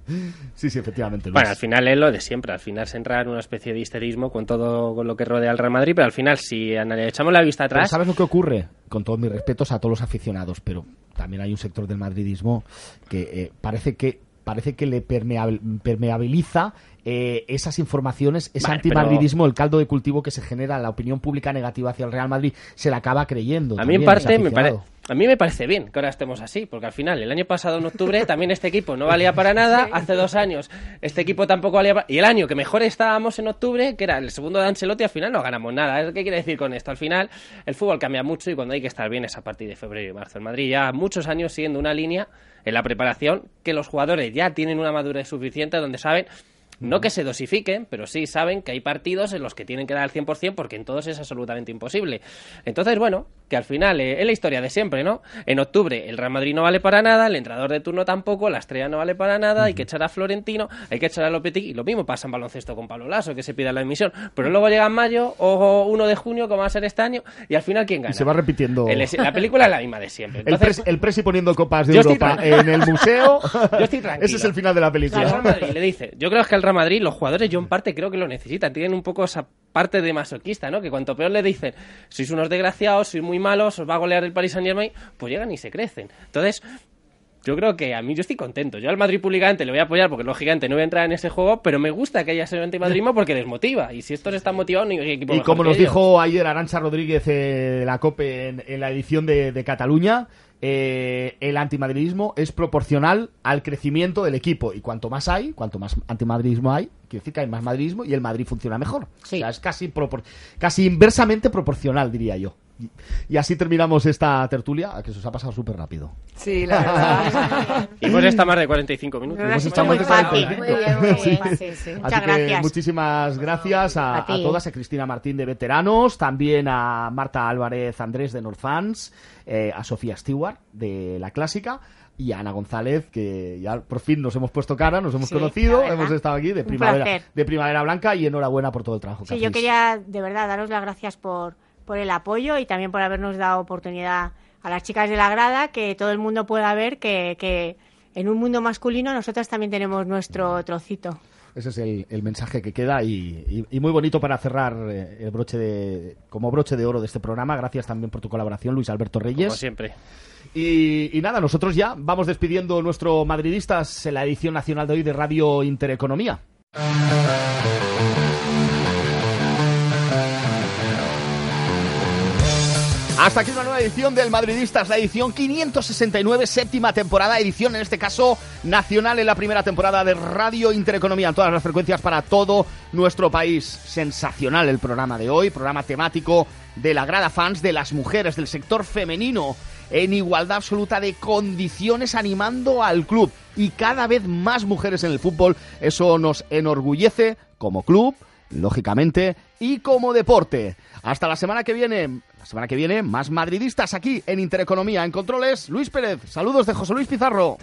Sí, sí, efectivamente. Luis. Bueno, al final es lo de siempre. Al final se entra en una especie de histerismo con todo con lo que rodea al Real Madrid, pero al final, si echamos la vista Pero atrás, ¿Sabes lo que ocurre? Con todos mis respetos a todos los aficionados, pero también hay un sector del madridismo que eh, parece que parece que le permeabil- permeabiliza eh, esas informaciones, ese Vale, antimadridismo, el caldo de cultivo que se genera, la opinión pública negativa hacia el Real Madrid, se la acaba creyendo. A mí, en también, parte, me pare- aficionado. a mí me parece bien que ahora estemos así, porque al final, el año pasado, en octubre, también este equipo no valía para nada. Hace dos años, este equipo tampoco valía para... Y el año que mejor estábamos en octubre, que era el segundo de Ancelotti, al final no ganamos nada. ¿Qué quiere decir con esto? Al final, el fútbol cambia mucho y cuando hay que estar bien es a partir de febrero y marzo. El Madrid ya muchos años siguiendo una línea en la preparación que los jugadores ya tienen una madurez suficiente donde saben no que se dosifiquen, pero sí saben que hay partidos en los que tienen que dar el 100% porque en todos es absolutamente imposible. Entonces, bueno, que al final eh, es la historia de siempre, ¿no? En octubre el Real Madrid no vale para nada, el entrenador de turno tampoco, la estrella no vale para nada, hay que echar a Florentino, hay que echar a Lopetegui, y lo mismo pasa en baloncesto con Pablo Lasso, que se pida la emisión, pero luego llega en mayo o 1 de junio, como va a ser este año, y al final ¿quién gana? Y se va repitiendo. El- la película es la misma de siempre. El, presi, el Presi poniendo copas de Europa en el museo. Yo estoy tranquilo. Ese es el final de la El película. Real Madrid le dice, yo creo que el Real Madrid, los jugadores, yo en parte creo que lo necesitan, tienen un poco esa parte de masoquista, ¿no? Que cuanto peor le dicen, sois unos desgraciados, sois muy malos, os va a golear el Paris Saint Germain, pues llegan y se crecen. Entonces, yo creo que a mí yo estoy contento. Yo al Madrid públicamente le voy a apoyar porque lógicamente no voy a entrar en ese juego, pero me gusta que haya ese antimadrismo porque desmotiva. Y si estos están motivados, ni equipo Y como nos dijo ayer Arancha Rodríguez eh, de la COPE en, en la edición de, de Cataluña, eh, el antimadridismo es proporcional al crecimiento del equipo. Y cuanto más hay, cuanto más antimadridismo hay, quiere decir que hay más madridismo y el Madrid funciona mejor. Sí. O sea, es casi, propor- casi inversamente proporcional, diría yo. Y, así terminamos esta tertulia, que se os ha pasado súper rápido. Sí, la verdad. Y hemos estado más de 45 minutos. Hemos estado muy más de fácil. 45. Muy bien, muy bien. Sí. Sí, sí. Así Muchas que gracias. muchísimas gracias a, A ti. a todas, a Cristina Martín de Veteranos, también a Marta Álvarez Andrés de Norfans, eh, a Sofía Stewart de La Clásica y a Ana González, que ya por fin nos hemos puesto cara, nos hemos Sí, conocido, hemos estado aquí de primavera, de primavera Blanca y enhorabuena por todo el trabajo que Sí, yo hacéis. quería de verdad daros las gracias por, por el apoyo y también por habernos dado oportunidad a las chicas de la grada, que todo el mundo pueda ver que, que en un mundo masculino nosotras también tenemos nuestro trocito. Ese es el, el mensaje que queda y, y- y muy bonito para cerrar eh, el broche de, como broche de oro de este programa. Gracias también por tu colaboración, Luis Alberto Reyes. Como siempre. Y, y nada, nosotros ya vamos despidiendo nuestro Madridistas en la edición nacional de hoy de Radio Intereconomía. Hasta aquí una nueva edición del Madridistas, la edición 569, séptima temporada, edición en este caso nacional en la primera temporada de Radio Intereconomía en todas las frecuencias para todo nuestro país. Sensacional el programa de hoy, programa temático de la grada fans de las mujeres del sector femenino en igualdad absoluta de condiciones animando al club y cada vez más mujeres en el fútbol. Eso nos enorgullece como club, lógicamente, y como deporte. Hasta la semana que viene. La semana que viene, más madridistas aquí en Intereconomía. En controles, Luis Pérez. Saludos de José Luis Pizarro.